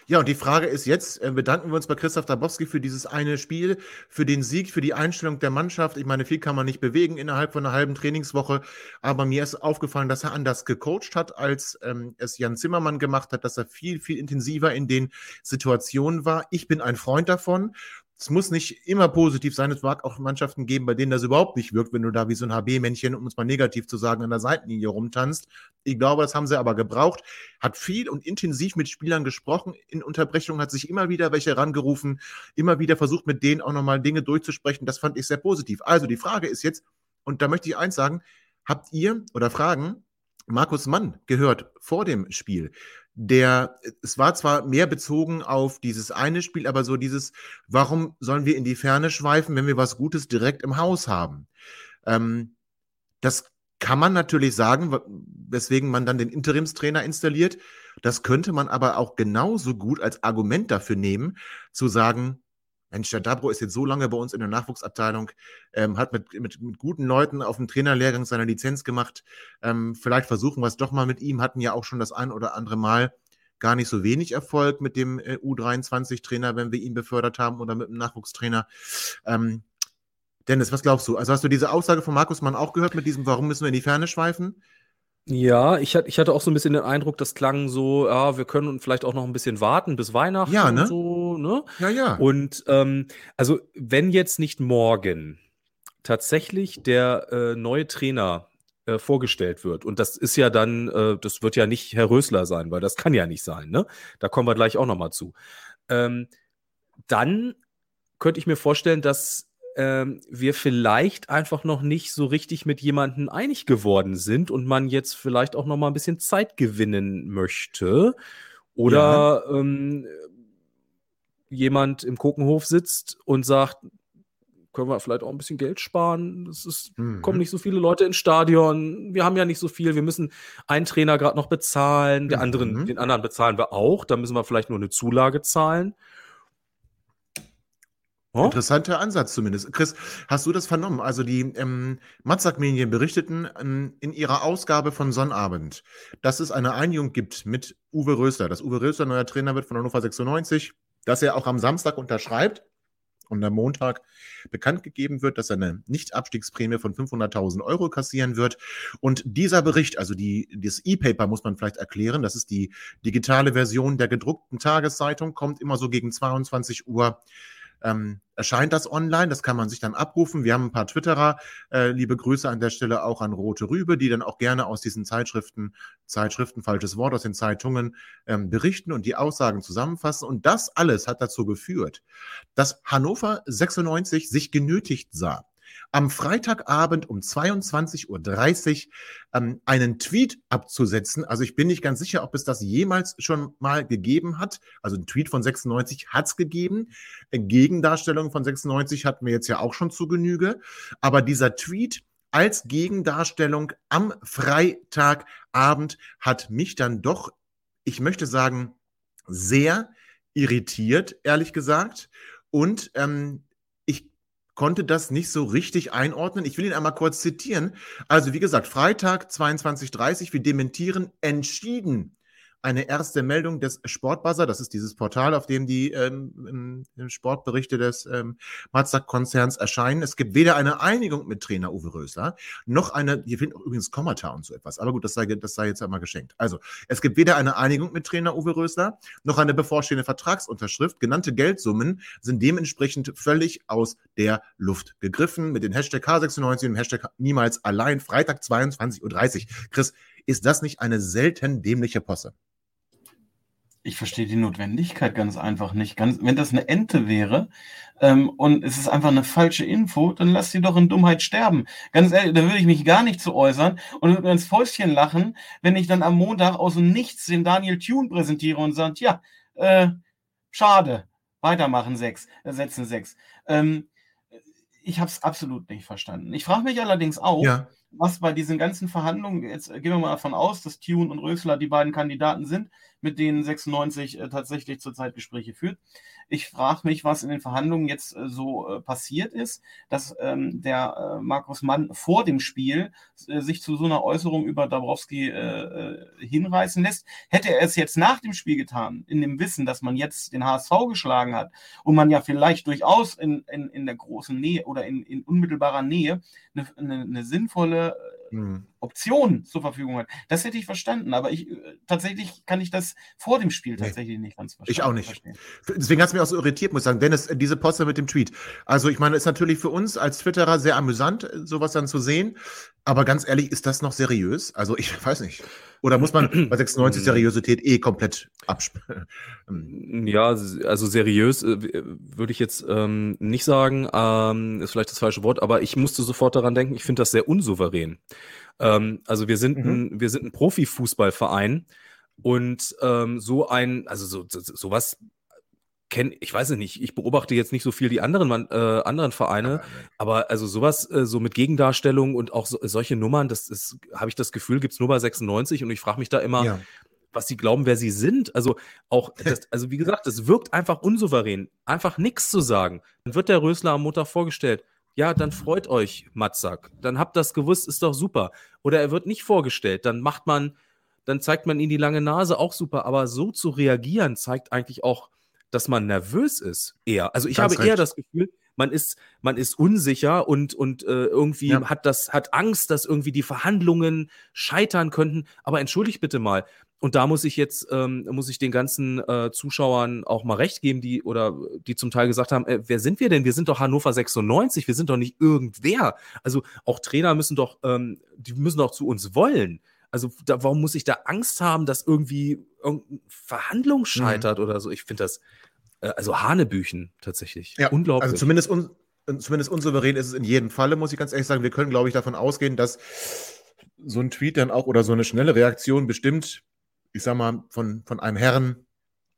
Ja, und die Frage ist jetzt, äh, bedanken wir uns bei Christoph Dabowski für dieses eine Spiel, für den Sieg, für die Einstellung der Mannschaft. Ich meine, viel kann man nicht bewegen innerhalb von einer halben Trainingswoche, aber mir ist aufgefallen, dass er anders gecoacht hat, als ähm, es Jan Zimmermann gemacht hat, dass er viel, viel intensiver in den Situationen war. Ich bin ein Freund davon es muss nicht immer positiv sein. Es mag auch Mannschaften geben, bei denen das überhaupt nicht wirkt, wenn du da wie so ein HB-Männchen, um es mal negativ zu sagen, an der Seitenlinie rumtanzt. Ich glaube, das haben sie aber gebraucht. Hat viel und intensiv mit Spielern gesprochen. In Unterbrechungen hat sich immer wieder welche rangerufen, immer wieder versucht, mit denen auch nochmal Dinge durchzusprechen. Das fand ich sehr positiv. Also die Frage ist jetzt, und da möchte ich eins sagen, habt ihr oder fragen, Markus Mann gehört vor dem Spiel. Der, es war zwar mehr bezogen auf dieses eine Spiel, aber so dieses, warum sollen wir in die Ferne schweifen, wenn wir was Gutes direkt im Haus haben? Ähm, das kann man natürlich sagen, weswegen man dann den Interimstrainer installiert. Das könnte man aber auch genauso gut als Argument dafür nehmen, zu sagen, Mensch, der Dabro ist jetzt so lange bei uns in der Nachwuchsabteilung, ähm, hat mit, mit, mit, guten Leuten auf dem Trainerlehrgang seine Lizenz gemacht. Ähm, vielleicht versuchen wir es doch mal mit ihm, hatten ja auch schon das ein oder andere Mal gar nicht so wenig Erfolg mit dem äh, U23-Trainer, wenn wir ihn befördert haben oder mit dem Nachwuchstrainer. Ähm, Dennis, was glaubst du? Also hast du diese Aussage von Markus Mann auch gehört mit diesem, warum müssen wir in die Ferne schweifen? Ja, ich, ich hatte auch so ein bisschen den Eindruck, das klang so, ja, wir können vielleicht auch noch ein bisschen warten bis Weihnachten ja, ne? und so, ne? Ja, ja. Und ähm, also, wenn jetzt nicht morgen tatsächlich der äh, neue Trainer äh, vorgestellt wird, und das ist ja dann, äh, das wird ja nicht Herr Rösler sein, weil das kann ja nicht sein, ne? Da kommen wir gleich auch nochmal zu. Ähm, dann könnte ich mir vorstellen, dass ähm, wir vielleicht einfach noch nicht so richtig mit jemandem einig geworden sind und man jetzt vielleicht auch noch mal ein bisschen Zeit gewinnen möchte. Oder ja. ähm, jemand im Kokenhof sitzt und sagt, können wir vielleicht auch ein bisschen Geld sparen. Es ist, mhm. kommen nicht so viele Leute ins Stadion. Wir haben ja nicht so viel. Wir müssen einen Trainer gerade noch bezahlen. Der anderen, mhm. den anderen bezahlen wir auch. Da müssen wir vielleicht nur eine Zulage zahlen. Oh? Interessanter Ansatz zumindest. Chris, hast du das vernommen? Also die ähm, Matzak-Medien berichteten ähm, in ihrer Ausgabe von Sonnabend, dass es eine Einigung gibt mit Uwe Rösler, dass Uwe Rösler neuer Trainer wird von Hannover 96, dass er auch am Samstag unterschreibt und am Montag bekannt gegeben wird, dass er eine Nicht-Abstiegsprämie von 500.000 Euro kassieren wird. Und dieser Bericht, also die, das E-Paper muss man vielleicht erklären, das ist die digitale Version der gedruckten Tageszeitung, kommt immer so gegen 22 Uhr ähm, erscheint das online. Das kann man sich dann abrufen. Wir haben ein paar Twitterer. Äh, liebe Grüße an der Stelle auch an Rote Rübe, die dann auch gerne aus diesen Zeitschriften, Zeitschriften, falsches Wort, aus den Zeitungen ähm, berichten und die Aussagen zusammenfassen. Und das alles hat dazu geführt, dass Hannover 96 sich genötigt sah, am Freitagabend um 22.30 Uhr ähm, einen Tweet abzusetzen. Also ich bin nicht ganz sicher, ob es das jemals schon mal gegeben hat. Also ein Tweet von 96 hat es gegeben. Gegendarstellung von 96 hatten wir jetzt ja auch schon zu Genüge. Aber dieser Tweet als Gegendarstellung am Freitagabend hat mich dann doch, ich möchte sagen, sehr irritiert, ehrlich gesagt. Und ähm, konnte das nicht so richtig einordnen. Ich will ihn einmal kurz zitieren. Also wie gesagt, Freitag 22.30 wir dementieren entschieden eine erste Meldung des Sportbuzzer. Das ist dieses Portal, auf dem die ähm, Sportberichte des ähm, Mazda-Konzerns erscheinen. Es gibt weder eine Einigung mit Trainer Uwe Rösler, noch eine, hier finden auch übrigens Kommata und so etwas, aber gut, das sei, das sei jetzt einmal geschenkt. Also, es gibt weder eine Einigung mit Trainer Uwe Rösler, noch eine bevorstehende Vertragsunterschrift. Genannte Geldsummen sind dementsprechend völlig aus der Luft gegriffen. Mit dem Hashtag K96 und dem Hashtag niemals allein, Freitag 22.30 Uhr. Chris, ist das nicht eine selten dämliche Posse? Ich verstehe die Notwendigkeit ganz einfach nicht. Ganz, wenn das eine Ente wäre ähm, und es ist einfach eine falsche Info, dann lass sie doch in Dummheit sterben. Ganz ehrlich, da würde ich mich gar nicht zu äußern und würde mir ins Fäustchen lachen, wenn ich dann am Montag aus dem Nichts den Daniel Thune präsentiere und sage, ja, äh, schade, weitermachen sechs, äh, setzen sechs. Ähm, ich habe es absolut nicht verstanden. Ich frage mich allerdings auch, ja. Was bei diesen ganzen Verhandlungen, jetzt gehen wir mal davon aus, dass Thune und Rösler die beiden Kandidaten sind, mit denen 96 äh, tatsächlich zurzeit Gespräche führt. Ich frage mich, was in den Verhandlungen jetzt äh, so äh, passiert ist, dass ähm, der äh, Markus Mann vor dem Spiel äh, sich zu so einer Äußerung über Dabrowski äh, hinreißen lässt. Hätte er es jetzt nach dem Spiel getan, in dem Wissen, dass man jetzt den HSV geschlagen hat und man ja vielleicht durchaus in, in, in der großen Nähe oder in, in unmittelbarer Nähe eine, eine, eine sinnvolle hm. Optionen zur Verfügung hat. Das hätte ich verstanden, aber ich äh, tatsächlich kann ich das vor dem Spiel tatsächlich nee. nicht ganz verstehen. Ich auch nicht. Verstehen. Deswegen hat es mich auch so irritiert, muss ich sagen. Dennis, äh, diese Poster mit dem Tweet. Also, ich meine, ist natürlich für uns als Twitterer sehr amüsant, äh, sowas dann zu sehen. Aber ganz ehrlich, ist das noch seriös? Also, ich weiß nicht. Oder muss man bei 96 hm. Seriosität eh komplett abspielen? Hm. ja, also seriös würde ich jetzt ähm, nicht sagen, ähm, ist vielleicht das falsche Wort, aber ich musste sofort daran denken, ich finde das sehr unsouverän. Ähm, also wir sind, mhm. ein, wir sind ein Profifußballverein Und ähm, so ein, also so, so, sowas kenne, ich weiß es nicht, ich beobachte jetzt nicht so viel die anderen, äh, anderen Vereine, aber also sowas, äh, so mit Gegendarstellung und auch so, solche Nummern, das ist, habe ich das Gefühl, gibt es nur bei 96 und ich frage mich da immer, ja. was sie glauben, wer sie sind. Also auch, das, also wie gesagt, es wirkt einfach unsouverän, einfach nichts zu sagen. Dann wird der Rösler am Montag vorgestellt. Ja, dann freut euch, Matzak. Dann habt das gewusst, ist doch super. Oder er wird nicht vorgestellt. Dann macht man, dann zeigt man ihm die lange Nase, auch super. Aber so zu reagieren, zeigt eigentlich auch, dass man nervös ist. Eher. Also ich Ganz habe recht. eher das Gefühl, man ist, man ist unsicher und, und äh, irgendwie ja. hat das, hat Angst, dass irgendwie die Verhandlungen scheitern könnten. Aber entschuldigt bitte mal. Und da muss ich jetzt, ähm, muss ich den ganzen äh, Zuschauern auch mal recht geben, die oder die zum Teil gesagt haben, äh, wer sind wir denn? Wir sind doch Hannover 96, wir sind doch nicht irgendwer. Also auch Trainer müssen doch, ähm, die müssen doch zu uns wollen. Also da, warum muss ich da Angst haben, dass irgendwie irgendeine Verhandlung mhm. scheitert mhm. oder so? Ich finde das, äh, also Hanebüchen tatsächlich. Ja, Unglaublich. Also zumindest, un, zumindest unsouverän ist es in jedem Falle, muss ich ganz ehrlich sagen. Wir können, glaube ich, davon ausgehen, dass so ein Tweet dann auch oder so eine schnelle Reaktion bestimmt, ich sag mal, von, von einem Herrn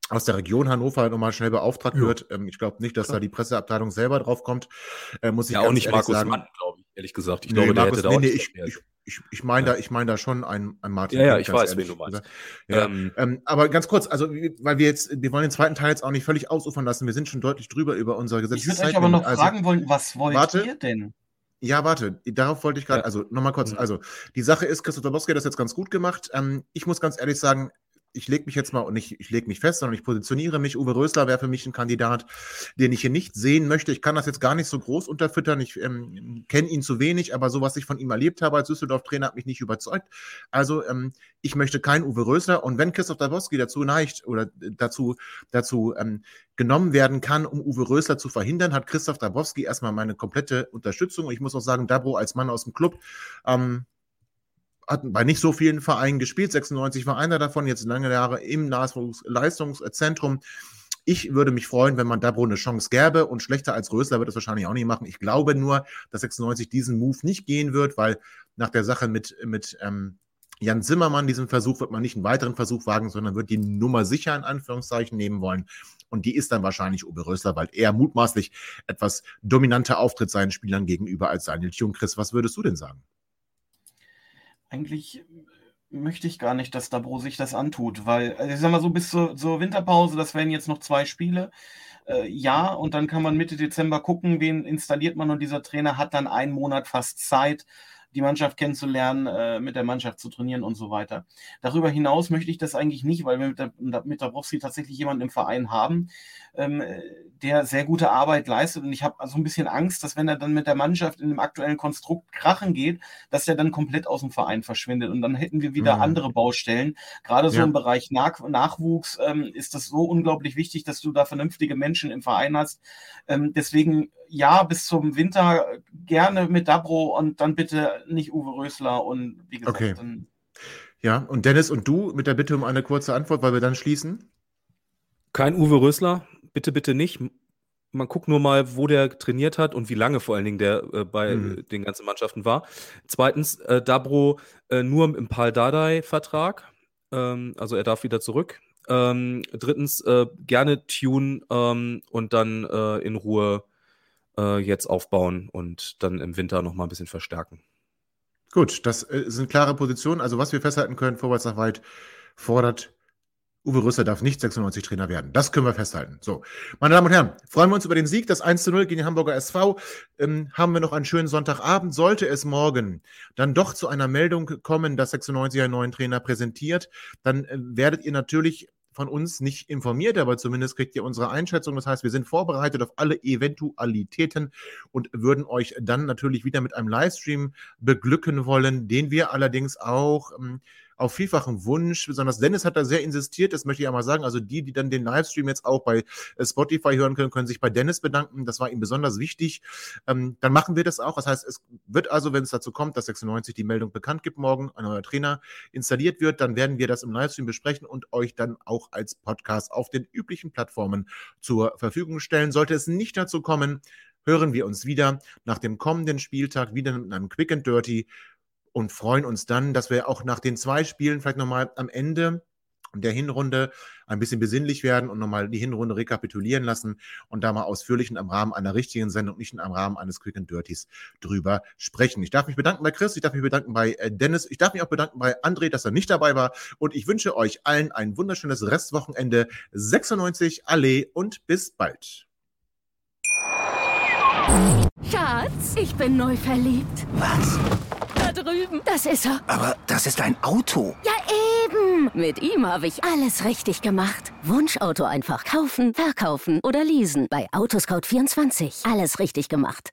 aus der Region Hannover nochmal schnell beauftragt ja. wird. Ähm, ich glaube nicht, dass Klar. da die Presseabteilung selber drauf kommt. Äh, muss ich ja, auch nicht Markus sagen. Mann, glaube ich, ehrlich gesagt. Ich nee, glaube, der Markus, hätte nee, nee, ich, ich, ich, ich meine ja. da, ich meine da schon ein, ein Martin. Ja, ja, ich weiß, wen du meinst. Ja, ähm, ähm, aber ganz kurz, also weil wir jetzt, wir wollen den zweiten Teil jetzt auch nicht völlig ausufern lassen. Wir sind schon deutlich drüber über unser Gesetz. Ich würde euch aber noch also, fragen wollen, was wollt warte, ihr denn? Ja, warte, darauf wollte ich gerade, ja. also nochmal kurz, mhm. also die Sache ist, Christoph Dabowski hat das jetzt ganz gut gemacht. Ähm, ich muss ganz ehrlich sagen, ich lege mich jetzt mal und nicht, ich lege mich fest, sondern ich positioniere mich. Uwe Rösler wäre für mich ein Kandidat, den ich hier nicht sehen möchte. Ich kann das jetzt gar nicht so groß unterfüttern. Ich ähm, kenne ihn zu wenig, aber so, was ich von ihm erlebt habe als Düsseldorf-Trainer, hat mich nicht überzeugt. Also, ähm, ich möchte keinen Uwe Rösler. Und wenn Christoph Dabowski dazu neigt oder dazu, dazu ähm, genommen werden kann, um Uwe Rösler zu verhindern, hat Christoph Dabowski erstmal meine komplette Unterstützung. Und ich muss auch sagen, Dabro als Mann aus dem Club, ähm, hat bei nicht so vielen Vereinen gespielt. 96 war einer davon, jetzt lange Jahre im Nachwuchsleistungszentrum. Ich würde mich freuen, wenn man Dabro eine Chance gäbe und schlechter als Rösler wird es wahrscheinlich auch nicht machen. Ich glaube nur, dass 96 diesen Move nicht gehen wird, weil nach der Sache mit, mit ähm, Jan Zimmermann, diesen Versuch, wird man nicht einen weiteren Versuch wagen, sondern wird die Nummer sicher in Anführungszeichen nehmen wollen. Und die ist dann wahrscheinlich Uwe Rösler, weil er mutmaßlich etwas dominanter auftritt seinen Spielern gegenüber als Daniel Thun. Chris, was würdest du denn sagen? Eigentlich möchte ich gar nicht, dass Dabro sich das antut, weil, also ich sag mal so, bis zur, zur Winterpause, das wären jetzt noch zwei Spiele. Äh, ja, und dann kann man Mitte Dezember gucken, wen installiert man und dieser Trainer hat dann einen Monat fast Zeit, die Mannschaft kennenzulernen, äh, mit der Mannschaft zu trainieren und so weiter. Darüber hinaus möchte ich das eigentlich nicht, weil wir mit, der, mit Dabrowski tatsächlich jemanden im Verein haben, ähm, der sehr gute Arbeit leistet. Und ich habe also ein bisschen Angst, dass wenn er dann mit der Mannschaft in dem aktuellen Konstrukt krachen geht, dass er dann komplett aus dem Verein verschwindet. Und dann hätten wir wieder mhm. andere Baustellen. Gerade so ja. im Bereich Nach Nachwuchs ähm, ist das so unglaublich wichtig, dass du da vernünftige Menschen im Verein hast. Ähm, deswegen ja, bis zum Winter gerne mit Dabro und dann bitte nicht Uwe Rösler und wie gesagt, okay. dann. Ja, und Dennis und du mit der Bitte um eine kurze Antwort, weil wir dann schließen. Kein Uwe Rösler, bitte, bitte nicht. Man guckt nur mal, wo der trainiert hat und wie lange vor allen Dingen der äh, bei mhm. den ganzen Mannschaften war. Zweitens, äh, Dabro äh, nur im Pal Dardai-Vertrag. Ähm, also er darf wieder zurück. Ähm, drittens, äh, gerne Tune ähm, und dann äh, in Ruhe äh, jetzt aufbauen und dann im Winter noch mal ein bisschen verstärken. Gut, das äh, sind klare Positionen. Also was wir festhalten können, vorwärts nach weit fordert Uwe Rüsser darf nicht 96 Trainer werden. Das können wir festhalten. So, meine Damen und Herren, freuen wir uns über den Sieg, das 1 zu 0 gegen den Hamburger SV. Ähm, haben wir noch einen schönen Sonntagabend. Sollte es morgen dann doch zu einer Meldung kommen, dass 96 einen neuen Trainer präsentiert, dann äh, werdet ihr natürlich von uns nicht informiert, aber zumindest kriegt ihr unsere Einschätzung. Das heißt, wir sind vorbereitet auf alle Eventualitäten und würden euch dann natürlich wieder mit einem Livestream beglücken wollen, den wir allerdings auch ähm, auf vielfachen Wunsch. Besonders Dennis hat da sehr insistiert, das möchte ich einmal sagen. Also die, die dann den Livestream jetzt auch bei äh, Spotify hören können, können sich bei Dennis bedanken. Das war ihm besonders wichtig. Ähm, dann machen wir das auch. Das heißt, es wird also, wenn es dazu kommt, dass 96 die Meldung bekannt gibt, morgen ein neuer Trainer installiert wird, dann werden wir das im Livestream besprechen und euch dann auch als Podcast auf den üblichen Plattformen zur Verfügung stellen. Sollte es nicht dazu kommen, hören wir uns wieder nach dem kommenden Spieltag wieder mit einem Quick and Dirty und freuen uns dann, dass wir auch nach den zwei Spielen vielleicht nochmal am Ende der Hinrunde ein bisschen besinnlich werden und nochmal die Hinrunde rekapitulieren lassen und da mal ausführlich im Rahmen einer richtigen Sendung, nicht im Rahmen eines Quick and Dirties drüber sprechen. Ich darf mich bedanken bei Chris, ich darf mich bedanken bei äh, Dennis, ich darf mich auch bedanken bei André, dass er nicht dabei war und ich wünsche euch allen ein wunderschönes Restwochenende 96 Allee und bis bald. Schatz, ich bin neu verliebt. Was? Drüben. Das ist er. Aber das ist ein Auto. Ja, eben. Mit ihm habe ich alles richtig gemacht. Wunschauto einfach kaufen, verkaufen oder leasen. Bei Autoscout24. Alles richtig gemacht.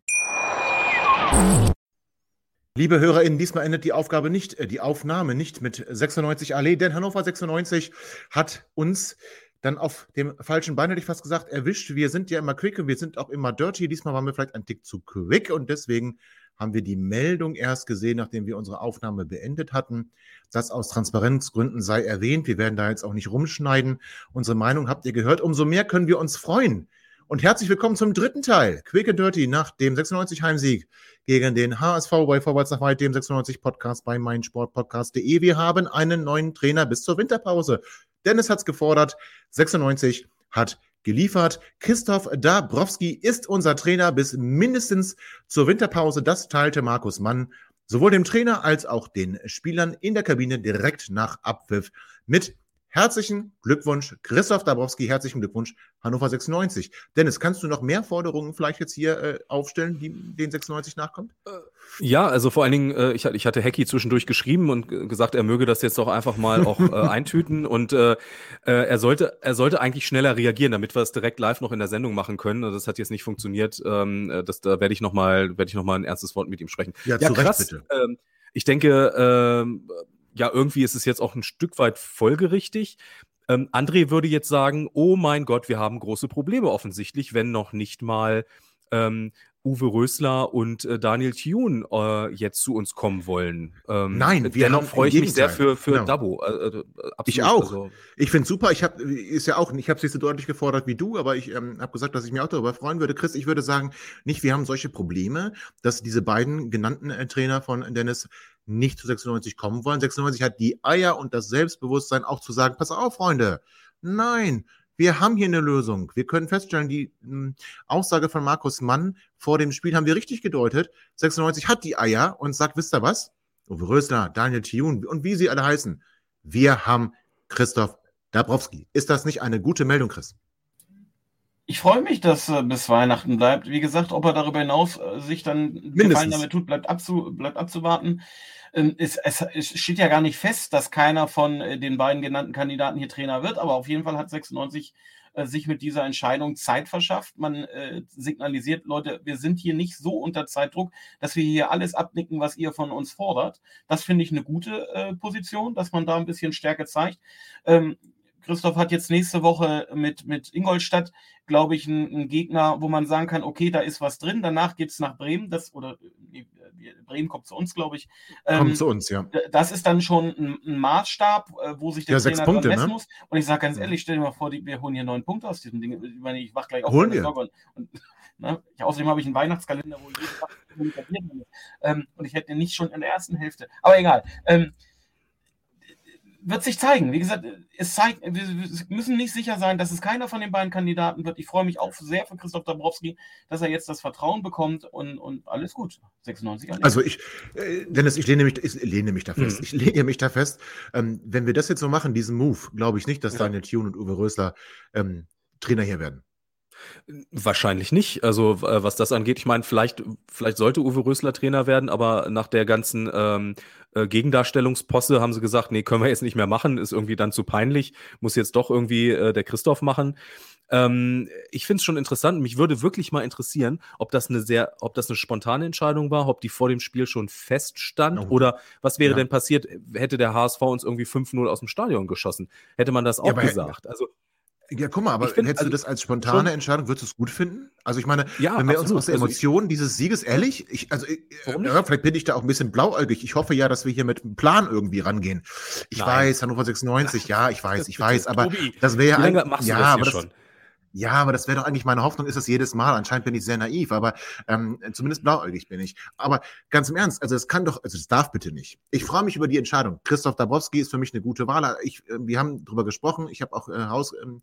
Liebe HörerInnen, diesmal endet die Aufgabe nicht, äh, die Aufnahme nicht mit 96 Allee, denn Hannover 96 hat uns dann auf dem falschen Bein, hätte ich fast gesagt, erwischt. Wir sind ja immer quick und wir sind auch immer dirty. Diesmal waren wir vielleicht ein Tick zu quick und deswegen haben wir die Meldung erst gesehen, nachdem wir unsere Aufnahme beendet hatten. Das aus Transparenzgründen sei erwähnt. Wir werden da jetzt auch nicht rumschneiden. Unsere Meinung habt ihr gehört. Umso mehr können wir uns freuen. Und herzlich willkommen zum dritten Teil, Quick and Dirty, nach dem 96 Heimsieg gegen den HSV bei Vorwärts nach Weit, dem 96 Podcast bei meinsportpodcast.de. Wir haben einen neuen Trainer bis zur Winterpause. Dennis hat's gefordert, 96 hat geliefert. Christoph Dabrowski ist unser Trainer bis mindestens zur Winterpause. Das teilte Markus Mann sowohl dem Trainer als auch den Spielern in der Kabine direkt nach Abpfiff mit. Herzlichen Glückwunsch, Christoph Dabrowski, herzlichen Glückwunsch, Hannover 96. Dennis, kannst du noch mehr Forderungen vielleicht jetzt hier äh, aufstellen, die den 96 nachkommt? Ja, also vor allen Dingen, äh, ich, ich hatte Hacky zwischendurch geschrieben und gesagt, er möge das jetzt doch einfach mal auch äh, eintüten und äh, äh, er sollte er sollte eigentlich schneller reagieren, damit wir es direkt live noch in der Sendung machen können. Also das hat jetzt nicht funktioniert. Ähm, äh, das, da werde ich noch mal werde ich noch mal ein ernstes Wort mit ihm sprechen. Ja, zu Recht, bitte. Ähm, ich denke, ähm, ja, irgendwie ist es jetzt auch ein Stück weit folgerichtig. Ähm, André würde jetzt sagen, oh mein Gott, wir haben große Probleme offensichtlich, wenn noch nicht mal ähm, Uwe Rösler und äh, Daniel Thune äh, jetzt zu uns kommen wollen. Ähm, Nein, wir dennoch freue ich mich sehr für, für Genau. Dabo. Äh, äh, absolut. Ich auch. Also, Ich finde super. Ich habe ist ja auch, ich habe es nicht so deutlich gefordert wie du, aber ich ähm, habe gesagt, dass ich mich auch darüber freuen würde. Chris, ich würde sagen, nicht, wir haben solche Probleme, dass diese beiden genannten äh, Trainer von Dennis nicht zu 96 kommen wollen. 96 hat die Eier und das Selbstbewusstsein auch zu sagen, pass auf, Freunde. Nein, wir haben hier eine Lösung. Wir können feststellen, die mh, Aussage von Markus Mann vor dem Spiel haben wir richtig gedeutet. 96 hat die Eier und sagt, wisst ihr was? Uwe Rösler, Daniel Thune und wie sie alle heißen. Wir haben Christoph Dabrowski. Ist das nicht eine gute Meldung, Chris? Ich freue mich, dass äh, bis Weihnachten bleibt. Wie gesagt, ob er darüber hinaus äh, sich dann Gefallen Mindestens. damit tut, bleibt, abzu, bleibt abzuwarten. Ähm, es, es, es steht ja gar nicht fest, dass keiner von äh, den beiden genannten Kandidaten hier Trainer wird, aber auf jeden Fall hat 96 äh, sich mit dieser Entscheidung Zeit verschafft. Man äh, signalisiert, Leute, wir sind hier nicht so unter Zeitdruck, dass wir hier alles abnicken, was ihr von uns fordert. Das finde ich eine gute äh, Position, dass man da ein bisschen Stärke zeigt. Ähm, Christoph hat jetzt nächste Woche mit, mit Ingolstadt, glaube ich, einen, einen Gegner, wo man sagen kann, okay, da ist was drin. Danach geht es nach Bremen, das, oder nee, Bremen kommt zu uns, glaube ich. Kommt Ähm, zu uns, ja. das ist dann schon ein, ein Maßstab, äh, wo sich der Ja, sechs Trainer dran Punkte, messen ne? muss. Und ich sage ganz ehrlich, stell dir mal vor, die, wir holen hier neun Punkte aus diesem Ding. Ich meine, ich wach gleich auf. Holen wir. Und, und, ne? ich, außerdem habe ich einen Weihnachtskalender, wo jeden Tag ähm, Und ich hätte den nicht schon in der ersten Hälfte. Aber egal. Ähm, wird sich zeigen. Wie gesagt, es zeigt, wir müssen nicht sicher sein, dass es keiner von den beiden Kandidaten wird. Ich freue mich auch sehr für Christoph Dabrowski, dass er jetzt das Vertrauen bekommt und, und alles gut. 96 an Also ich, äh, Dennis, ich lehne mich, ich lehne mich da fest. Mhm. Ich lehne mich da fest. Ähm, wenn wir das jetzt so machen, diesen Move, glaube ich nicht, dass Ja. Daniel Thune und Uwe Rösler ähm, Trainer hier werden. Wahrscheinlich nicht. Also äh, was das angeht, ich meine, vielleicht, vielleicht sollte Uwe Rösler Trainer werden, aber nach der ganzen ähm, äh, Gegendarstellungsposse haben sie gesagt, nee, können wir jetzt nicht mehr machen, ist irgendwie dann zu peinlich, muss jetzt doch irgendwie äh, der Christoph machen. Ähm, ich finde es schon interessant. Mich würde wirklich mal interessieren, ob das eine sehr, ob das eine spontane Entscheidung war, ob die vor dem Spiel schon feststand Oh. oder was wäre Ja. denn passiert, hätte der HSV uns irgendwie 5-0 aus dem Stadion geschossen? Hätte man das auch aber- gesagt? Also Ja, guck mal, aber Ich find, hättest du also, das als spontane schon- Entscheidung, würdest du es gut finden? Also ich meine, ja, wenn wir uns absolut. aus der Also ich- Emotion dieses Sieges, ehrlich, ich, also ich, Warum ja, vielleicht bin ich da auch ein bisschen blauäugig. Ich hoffe ja, dass wir hier mit einem Plan irgendwie rangehen. Ich Nein. weiß, Hannover 96, ja, ich weiß, ich weiß, aber Tobi, das wäre ja ein, ja, du aber das, schon? Ja, aber das wäre doch eigentlich meine Hoffnung, ist das jedes Mal. Anscheinend bin ich sehr naiv, aber ähm, zumindest blauäugig bin ich. Aber ganz im Ernst, also es kann doch, also es darf bitte nicht. Ich freue mich über die Entscheidung. Christoph Dabrowski ist für mich eine gute Wahl. Ich, äh, wir haben darüber gesprochen. Ich habe auch äh, herausgestellt,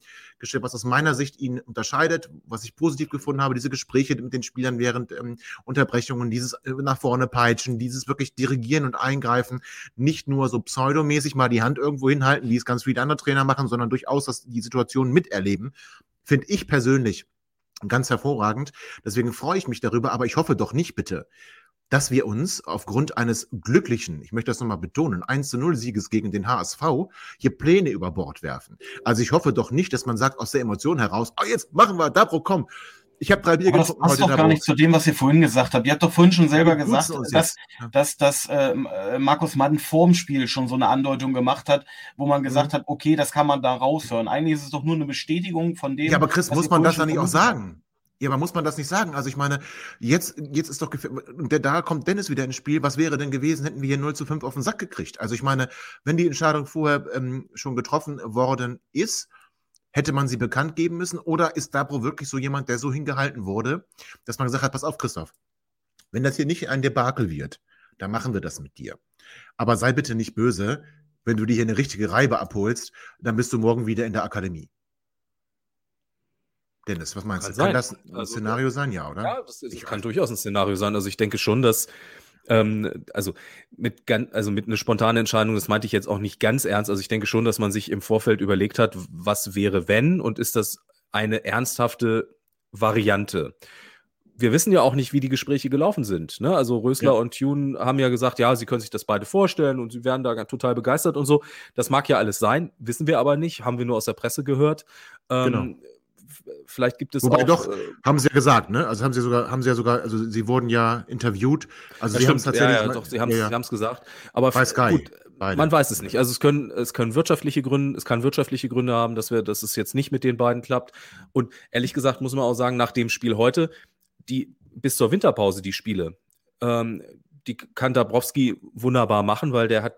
ähm, was aus meiner Sicht ihn unterscheidet, was ich positiv gefunden habe, diese Gespräche mit den Spielern während ähm, Unterbrechungen, dieses äh, nach vorne peitschen, dieses wirklich dirigieren und eingreifen, nicht nur so pseudomäßig mal die Hand irgendwo hinhalten, wie es ganz viele andere Trainer machen, sondern durchaus das, die Situation miterleben finde ich persönlich ganz hervorragend. Deswegen freue ich mich darüber, aber ich hoffe doch nicht bitte, dass wir uns aufgrund eines glücklichen, ich möchte das nochmal betonen, 1 zu 0 Sieges gegen den HSV hier Pläne über Bord werfen. Also ich hoffe doch nicht, dass man sagt aus der Emotion heraus, oh, jetzt machen wir Dabro, komm, ich habe drei Bier getrunken. Das passt doch gar nicht zu dem, was ihr vorhin gesagt habt. Ihr habt doch vorhin schon selber gesagt, dass, dass, dass ähm, äh, Markus Madden vorm Spiel schon so eine Andeutung gemacht hat, wo man gesagt mhm. hat, okay, das kann man da raushören. Eigentlich ist es doch nur eine Bestätigung von dem. Ja, aber Chris, muss man das dann nicht auch sagen? Ja, aber muss man das nicht sagen? Also ich meine, jetzt, jetzt ist doch, da kommt Dennis wieder ins Spiel. Was wäre denn gewesen, hätten wir hier 0 zu 5 auf den Sack gekriegt? Also ich meine, wenn die Entscheidung vorher ähm, schon getroffen worden ist, Hätte man sie bekannt geben müssen oder ist Dabro wirklich so jemand, der so hingehalten wurde, dass man gesagt hat, pass auf, Christoph, wenn das hier nicht ein Debakel wird, dann machen wir das mit dir. Aber sei bitte nicht böse, wenn du dir hier eine richtige Reibe abholst, dann bist du morgen wieder in der Akademie. Dennis, was meinst kann du? Kann das ein also, Szenario sein, ja, oder? Ja, das, das kann durchaus ein Szenario sein. Also ich denke schon, dass ähm, also mit ganz, also mit einer spontanen Entscheidung, das meinte ich jetzt auch nicht ganz ernst. Also ich denke schon, dass man sich im Vorfeld überlegt hat, was wäre wenn und ist das eine ernsthafte Variante. Wir wissen ja auch nicht, wie die Gespräche gelaufen sind. Ne? Also Rösler ja. und Thune haben ja gesagt, ja, sie können sich das beide vorstellen und sie werden da total begeistert und so. Das mag ja alles sein, wissen wir aber nicht, haben wir nur aus der Presse gehört. Ähm, genau vielleicht gibt es Wobei auch. Doch, äh, haben sie ja gesagt, ne? Also haben sie sogar, haben sie ja sogar, also sie wurden ja interviewt. Also ja, sie haben es tatsächlich. Ja, ja, doch, sie haben es ja, ja. gesagt. Aber Bei Sky. Gut, Beide. Man weiß es nicht. Also es können, es können wirtschaftliche Gründe, es kann wirtschaftliche Gründe haben, dass wir, dass es jetzt nicht mit den beiden klappt. Und ehrlich gesagt muss man auch sagen, nach dem Spiel heute, die bis zur Winterpause die Spiele, ähm, die kann Dabrowski wunderbar machen, weil der hat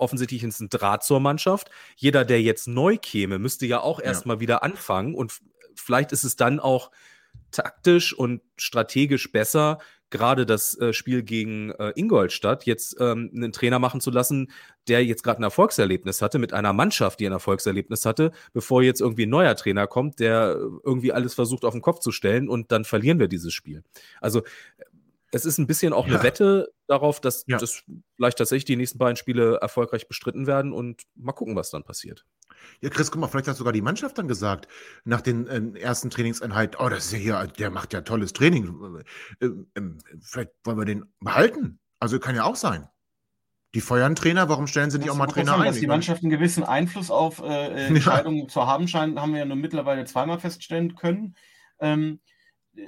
offensichtlich ist ein Draht zur Mannschaft. Jeder, der jetzt neu käme, müsste ja auch erstmal ja. wieder anfangen und vielleicht ist es dann auch taktisch und strategisch besser, gerade das äh, Spiel gegen äh, Ingolstadt jetzt ähm, einen Trainer machen zu lassen, der jetzt gerade ein Erfolgserlebnis hatte, mit einer Mannschaft, die ein Erfolgserlebnis hatte, bevor jetzt irgendwie ein neuer Trainer kommt, der irgendwie alles versucht auf den Kopf zu stellen und dann verlieren wir dieses Spiel. Also es ist ein bisschen auch ja. eine Wette darauf, dass ja. das vielleicht tatsächlich die nächsten beiden Spiele erfolgreich bestritten werden und mal gucken, was dann passiert. Ja, Chris, guck mal, vielleicht hat sogar die Mannschaft dann gesagt, nach den äh, ersten Trainingseinheiten, oh, das ist ja hier, der macht ja tolles Training. Äh, äh, vielleicht wollen wir den behalten. Also kann ja auch sein. Die feuern Trainer, warum stellen sie nicht auch mal Trainer sagen, ein? Dass die Mannschaft einen gewissen Einfluss auf äh, äh Entscheidungen ja. zu haben scheint, haben wir ja nur mittlerweile zweimal feststellen können. Ähm, äh,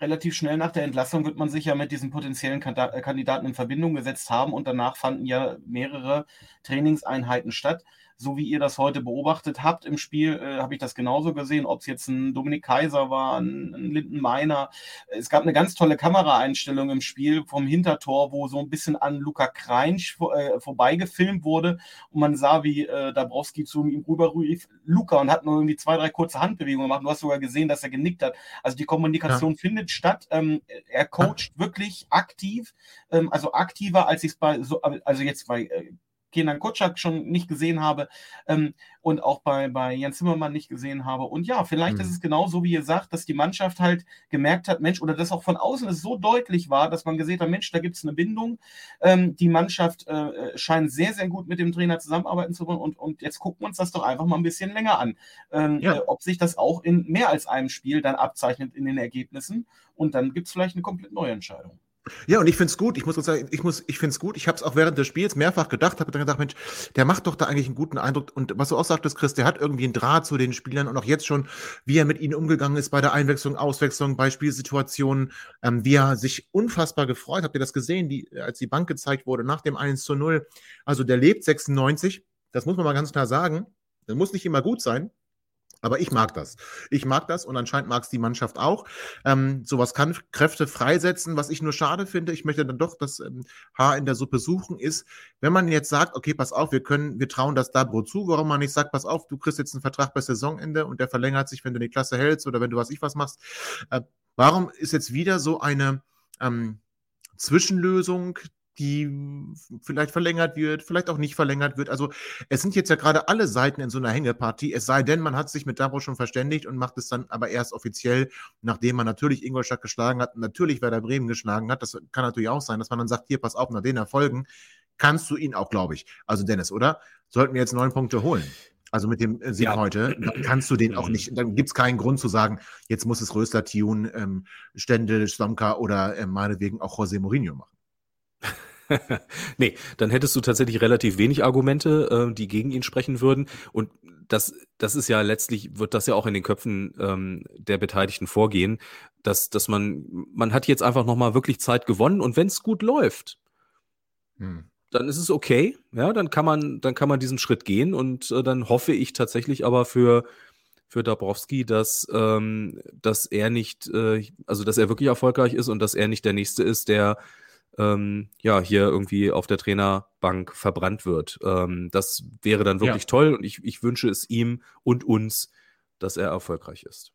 relativ schnell nach der Entlassung wird man sich ja mit diesen potenziellen Kandidaten in Verbindung gesetzt haben und danach fanden ja mehrere Trainingseinheiten statt so wie ihr das heute beobachtet habt im Spiel, äh, habe ich das genauso gesehen, ob es jetzt ein Dominik Kaiser war, ein, ein Linden Meiner. Es gab eine ganz tolle Kameraeinstellung im Spiel vom Hintertor, wo so ein bisschen an Luca Kreinsch äh, vorbeigefilmt wurde und man sah, wie äh, Dabrowski zu ihm rüberrief, Luca, und hat nur irgendwie zwei, drei kurze Handbewegungen gemacht. Du hast sogar gesehen, dass er genickt hat. Also die Kommunikation ja. findet statt. Ähm, er coacht ja. wirklich aktiv, ähm, also aktiver, als ich es bei, so, also jetzt bei äh, Kenan Kutschak schon nicht gesehen habe ähm, und auch bei, bei Jens Zimmermann nicht gesehen habe. Und ja, vielleicht mhm. ist es genau so, wie ihr sagt, dass die Mannschaft halt gemerkt hat, Mensch, oder dass auch von außen es so deutlich war, dass man gesehen hat, Mensch, da gibt es eine Bindung. Ähm, die Mannschaft äh, scheint sehr, sehr gut mit dem Trainer zusammenarbeiten zu wollen und, und jetzt gucken wir uns das doch einfach mal ein bisschen länger an, ähm, ja. äh, ob sich das auch in mehr als einem Spiel dann abzeichnet in den Ergebnissen und dann gibt es vielleicht eine komplett neue Entscheidung. Ja, und ich finde es gut. Ich muss sagen, ich muss, ich finde es gut. Ich habe es auch während des Spiels mehrfach gedacht, habe dann gedacht, Mensch, der macht doch da eigentlich einen guten Eindruck. Und was du auch sagtest, Chris, der hat irgendwie einen Draht zu den Spielern und auch jetzt schon, wie er mit ihnen umgegangen ist bei der Einwechslung, Auswechslung, bei Spielsituationen, ähm, wie er sich unfassbar gefreut. Habt ihr das gesehen, die, als die Bank gezeigt wurde nach dem 1 zu 0? Also der lebt 96. Das muss man mal ganz klar sagen. Das muss nicht immer gut sein. Aber ich mag das. Ich mag das und anscheinend mag es die Mannschaft auch. Ähm, sowas kann Kräfte freisetzen. Was ich nur schade finde, ich möchte dann doch das ähm, Haar in der Suppe suchen, ist, wenn man jetzt sagt, okay, pass auf, wir können, wir trauen das Dabro zu, warum man nicht sagt, pass auf, du kriegst jetzt einen Vertrag bis Saisonende und der verlängert sich, wenn du die Klasse hältst oder wenn du was ich was machst. Äh, warum ist jetzt wieder so eine ähm, Zwischenlösung, die vielleicht verlängert wird, vielleicht auch nicht verlängert wird. Also es sind jetzt ja gerade alle Seiten in so einer Hängepartie, es sei denn, man hat sich mit Dabo schon verständigt und macht es dann aber erst offiziell, nachdem man natürlich Ingolstadt geschlagen hat, natürlich Werder Bremen geschlagen hat. Das kann natürlich auch sein, dass man dann sagt, hier, pass auf, nach den Erfolgen kannst du ihn auch, glaube ich. Also Dennis, oder? Sollten wir jetzt neun Punkte holen? Also mit dem Sieg ja. heute, kannst du den auch nicht, dann gibt es keinen Grund zu sagen, jetzt muss es Rösler, Tune, ähm, Stendel, Stomka oder äh, meinetwegen auch José Mourinho machen. nee, dann hättest du tatsächlich relativ wenig Argumente, äh, die gegen ihn sprechen würden. Und das, das ist ja letztlich, wird das ja auch in den Köpfen ähm, der Beteiligten vorgehen, dass, dass man, man hat jetzt einfach nochmal wirklich Zeit gewonnen und wenn es gut läuft, hm. dann ist es okay. Ja, dann kann man, dann kann man diesen Schritt gehen und äh, dann hoffe ich tatsächlich aber für für Dabrowski, dass, ähm, dass er nicht, äh, also dass er wirklich erfolgreich ist und dass er nicht der Nächste ist, der ähm, ja, hier irgendwie auf der Trainerbank verbrannt wird. Ähm, das wäre dann wirklich ja. toll und ich, ich wünsche es ihm und uns, dass er erfolgreich ist.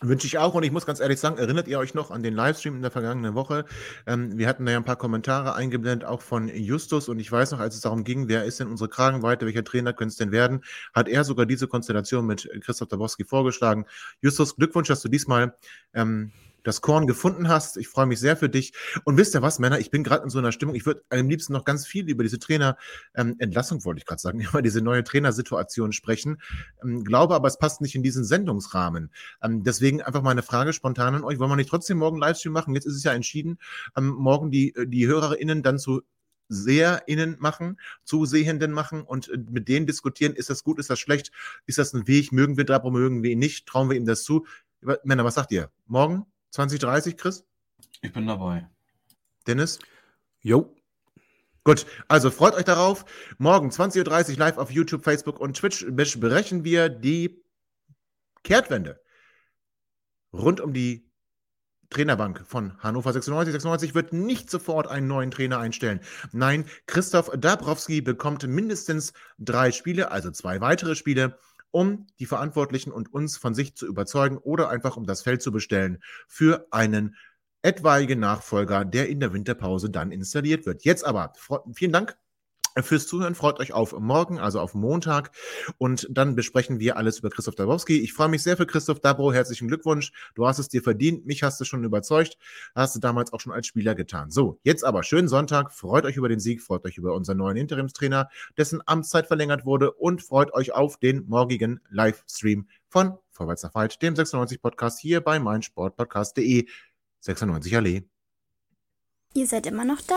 Wünsche ich auch und ich muss ganz ehrlich sagen, erinnert ihr euch noch an den Livestream in der vergangenen Woche? Ähm, wir hatten da ja ein paar Kommentare eingeblendet, auch von Justus und ich weiß noch, als es darum ging, wer ist denn unsere Kragenweite, welcher Trainer könnte es denn werden, hat er sogar diese Konstellation mit Christoph Dabowski vorgeschlagen. Justus, Glückwunsch, dass du diesmal ähm, das Korn gefunden hast. Ich freue mich sehr für dich. Und wisst ihr was, Männer, ich bin gerade in so einer Stimmung, ich würde am liebsten noch ganz viel über diese Trainerentlassung, ähm, wollte ich gerade sagen, über diese neue Trainersituation sprechen. Ähm, glaube aber, es passt nicht in diesen Sendungsrahmen. Ähm, deswegen einfach mal eine Frage spontan an euch. Wollen wir nicht trotzdem morgen Livestream machen? Jetzt ist es ja entschieden, ähm, morgen die, äh, die HörerInnen dann zu SeherInnen machen, Zusehenden machen und äh, mit denen diskutieren, ist das gut, ist das schlecht, ist das ein Weg, mögen wir Drabo, mögen wir ihn nicht, trauen wir ihm das zu? Männer, was sagt ihr? Morgen? 2030, Chris? Ich bin dabei. Dennis? Jo. Gut, also freut euch darauf. Morgen 20.30 Uhr live auf YouTube, Facebook und Twitch besprechen wir die Kehrtwende rund um die Trainerbank von Hannover 96. 96 wird nicht sofort einen neuen Trainer einstellen. Nein, Christoph Dabrowski bekommt mindestens drei Spiele, also zwei weitere Spiele um die Verantwortlichen und uns von sich zu überzeugen oder einfach um das Feld zu bestellen für einen etwaigen Nachfolger, der in der Winterpause dann installiert wird. Jetzt aber, vielen Dank fürs Zuhören. Freut euch auf morgen, also auf Montag. Und dann besprechen wir alles über Christoph Dabrowski. Ich freue mich sehr für Christoph Dabro. Herzlichen Glückwunsch. Du hast es dir verdient. Mich hast du schon überzeugt. Hast du damals auch schon als Spieler getan. So, jetzt aber schönen Sonntag. Freut euch über den Sieg. Freut euch über unseren neuen Interimstrainer, dessen Amtszeit verlängert wurde. Und freut euch auf den morgigen Livestream von Vorwärts nach Weit, dem 96 Podcast hier bei meinsportpodcast.de. 96 Allee. Ihr seid immer noch da?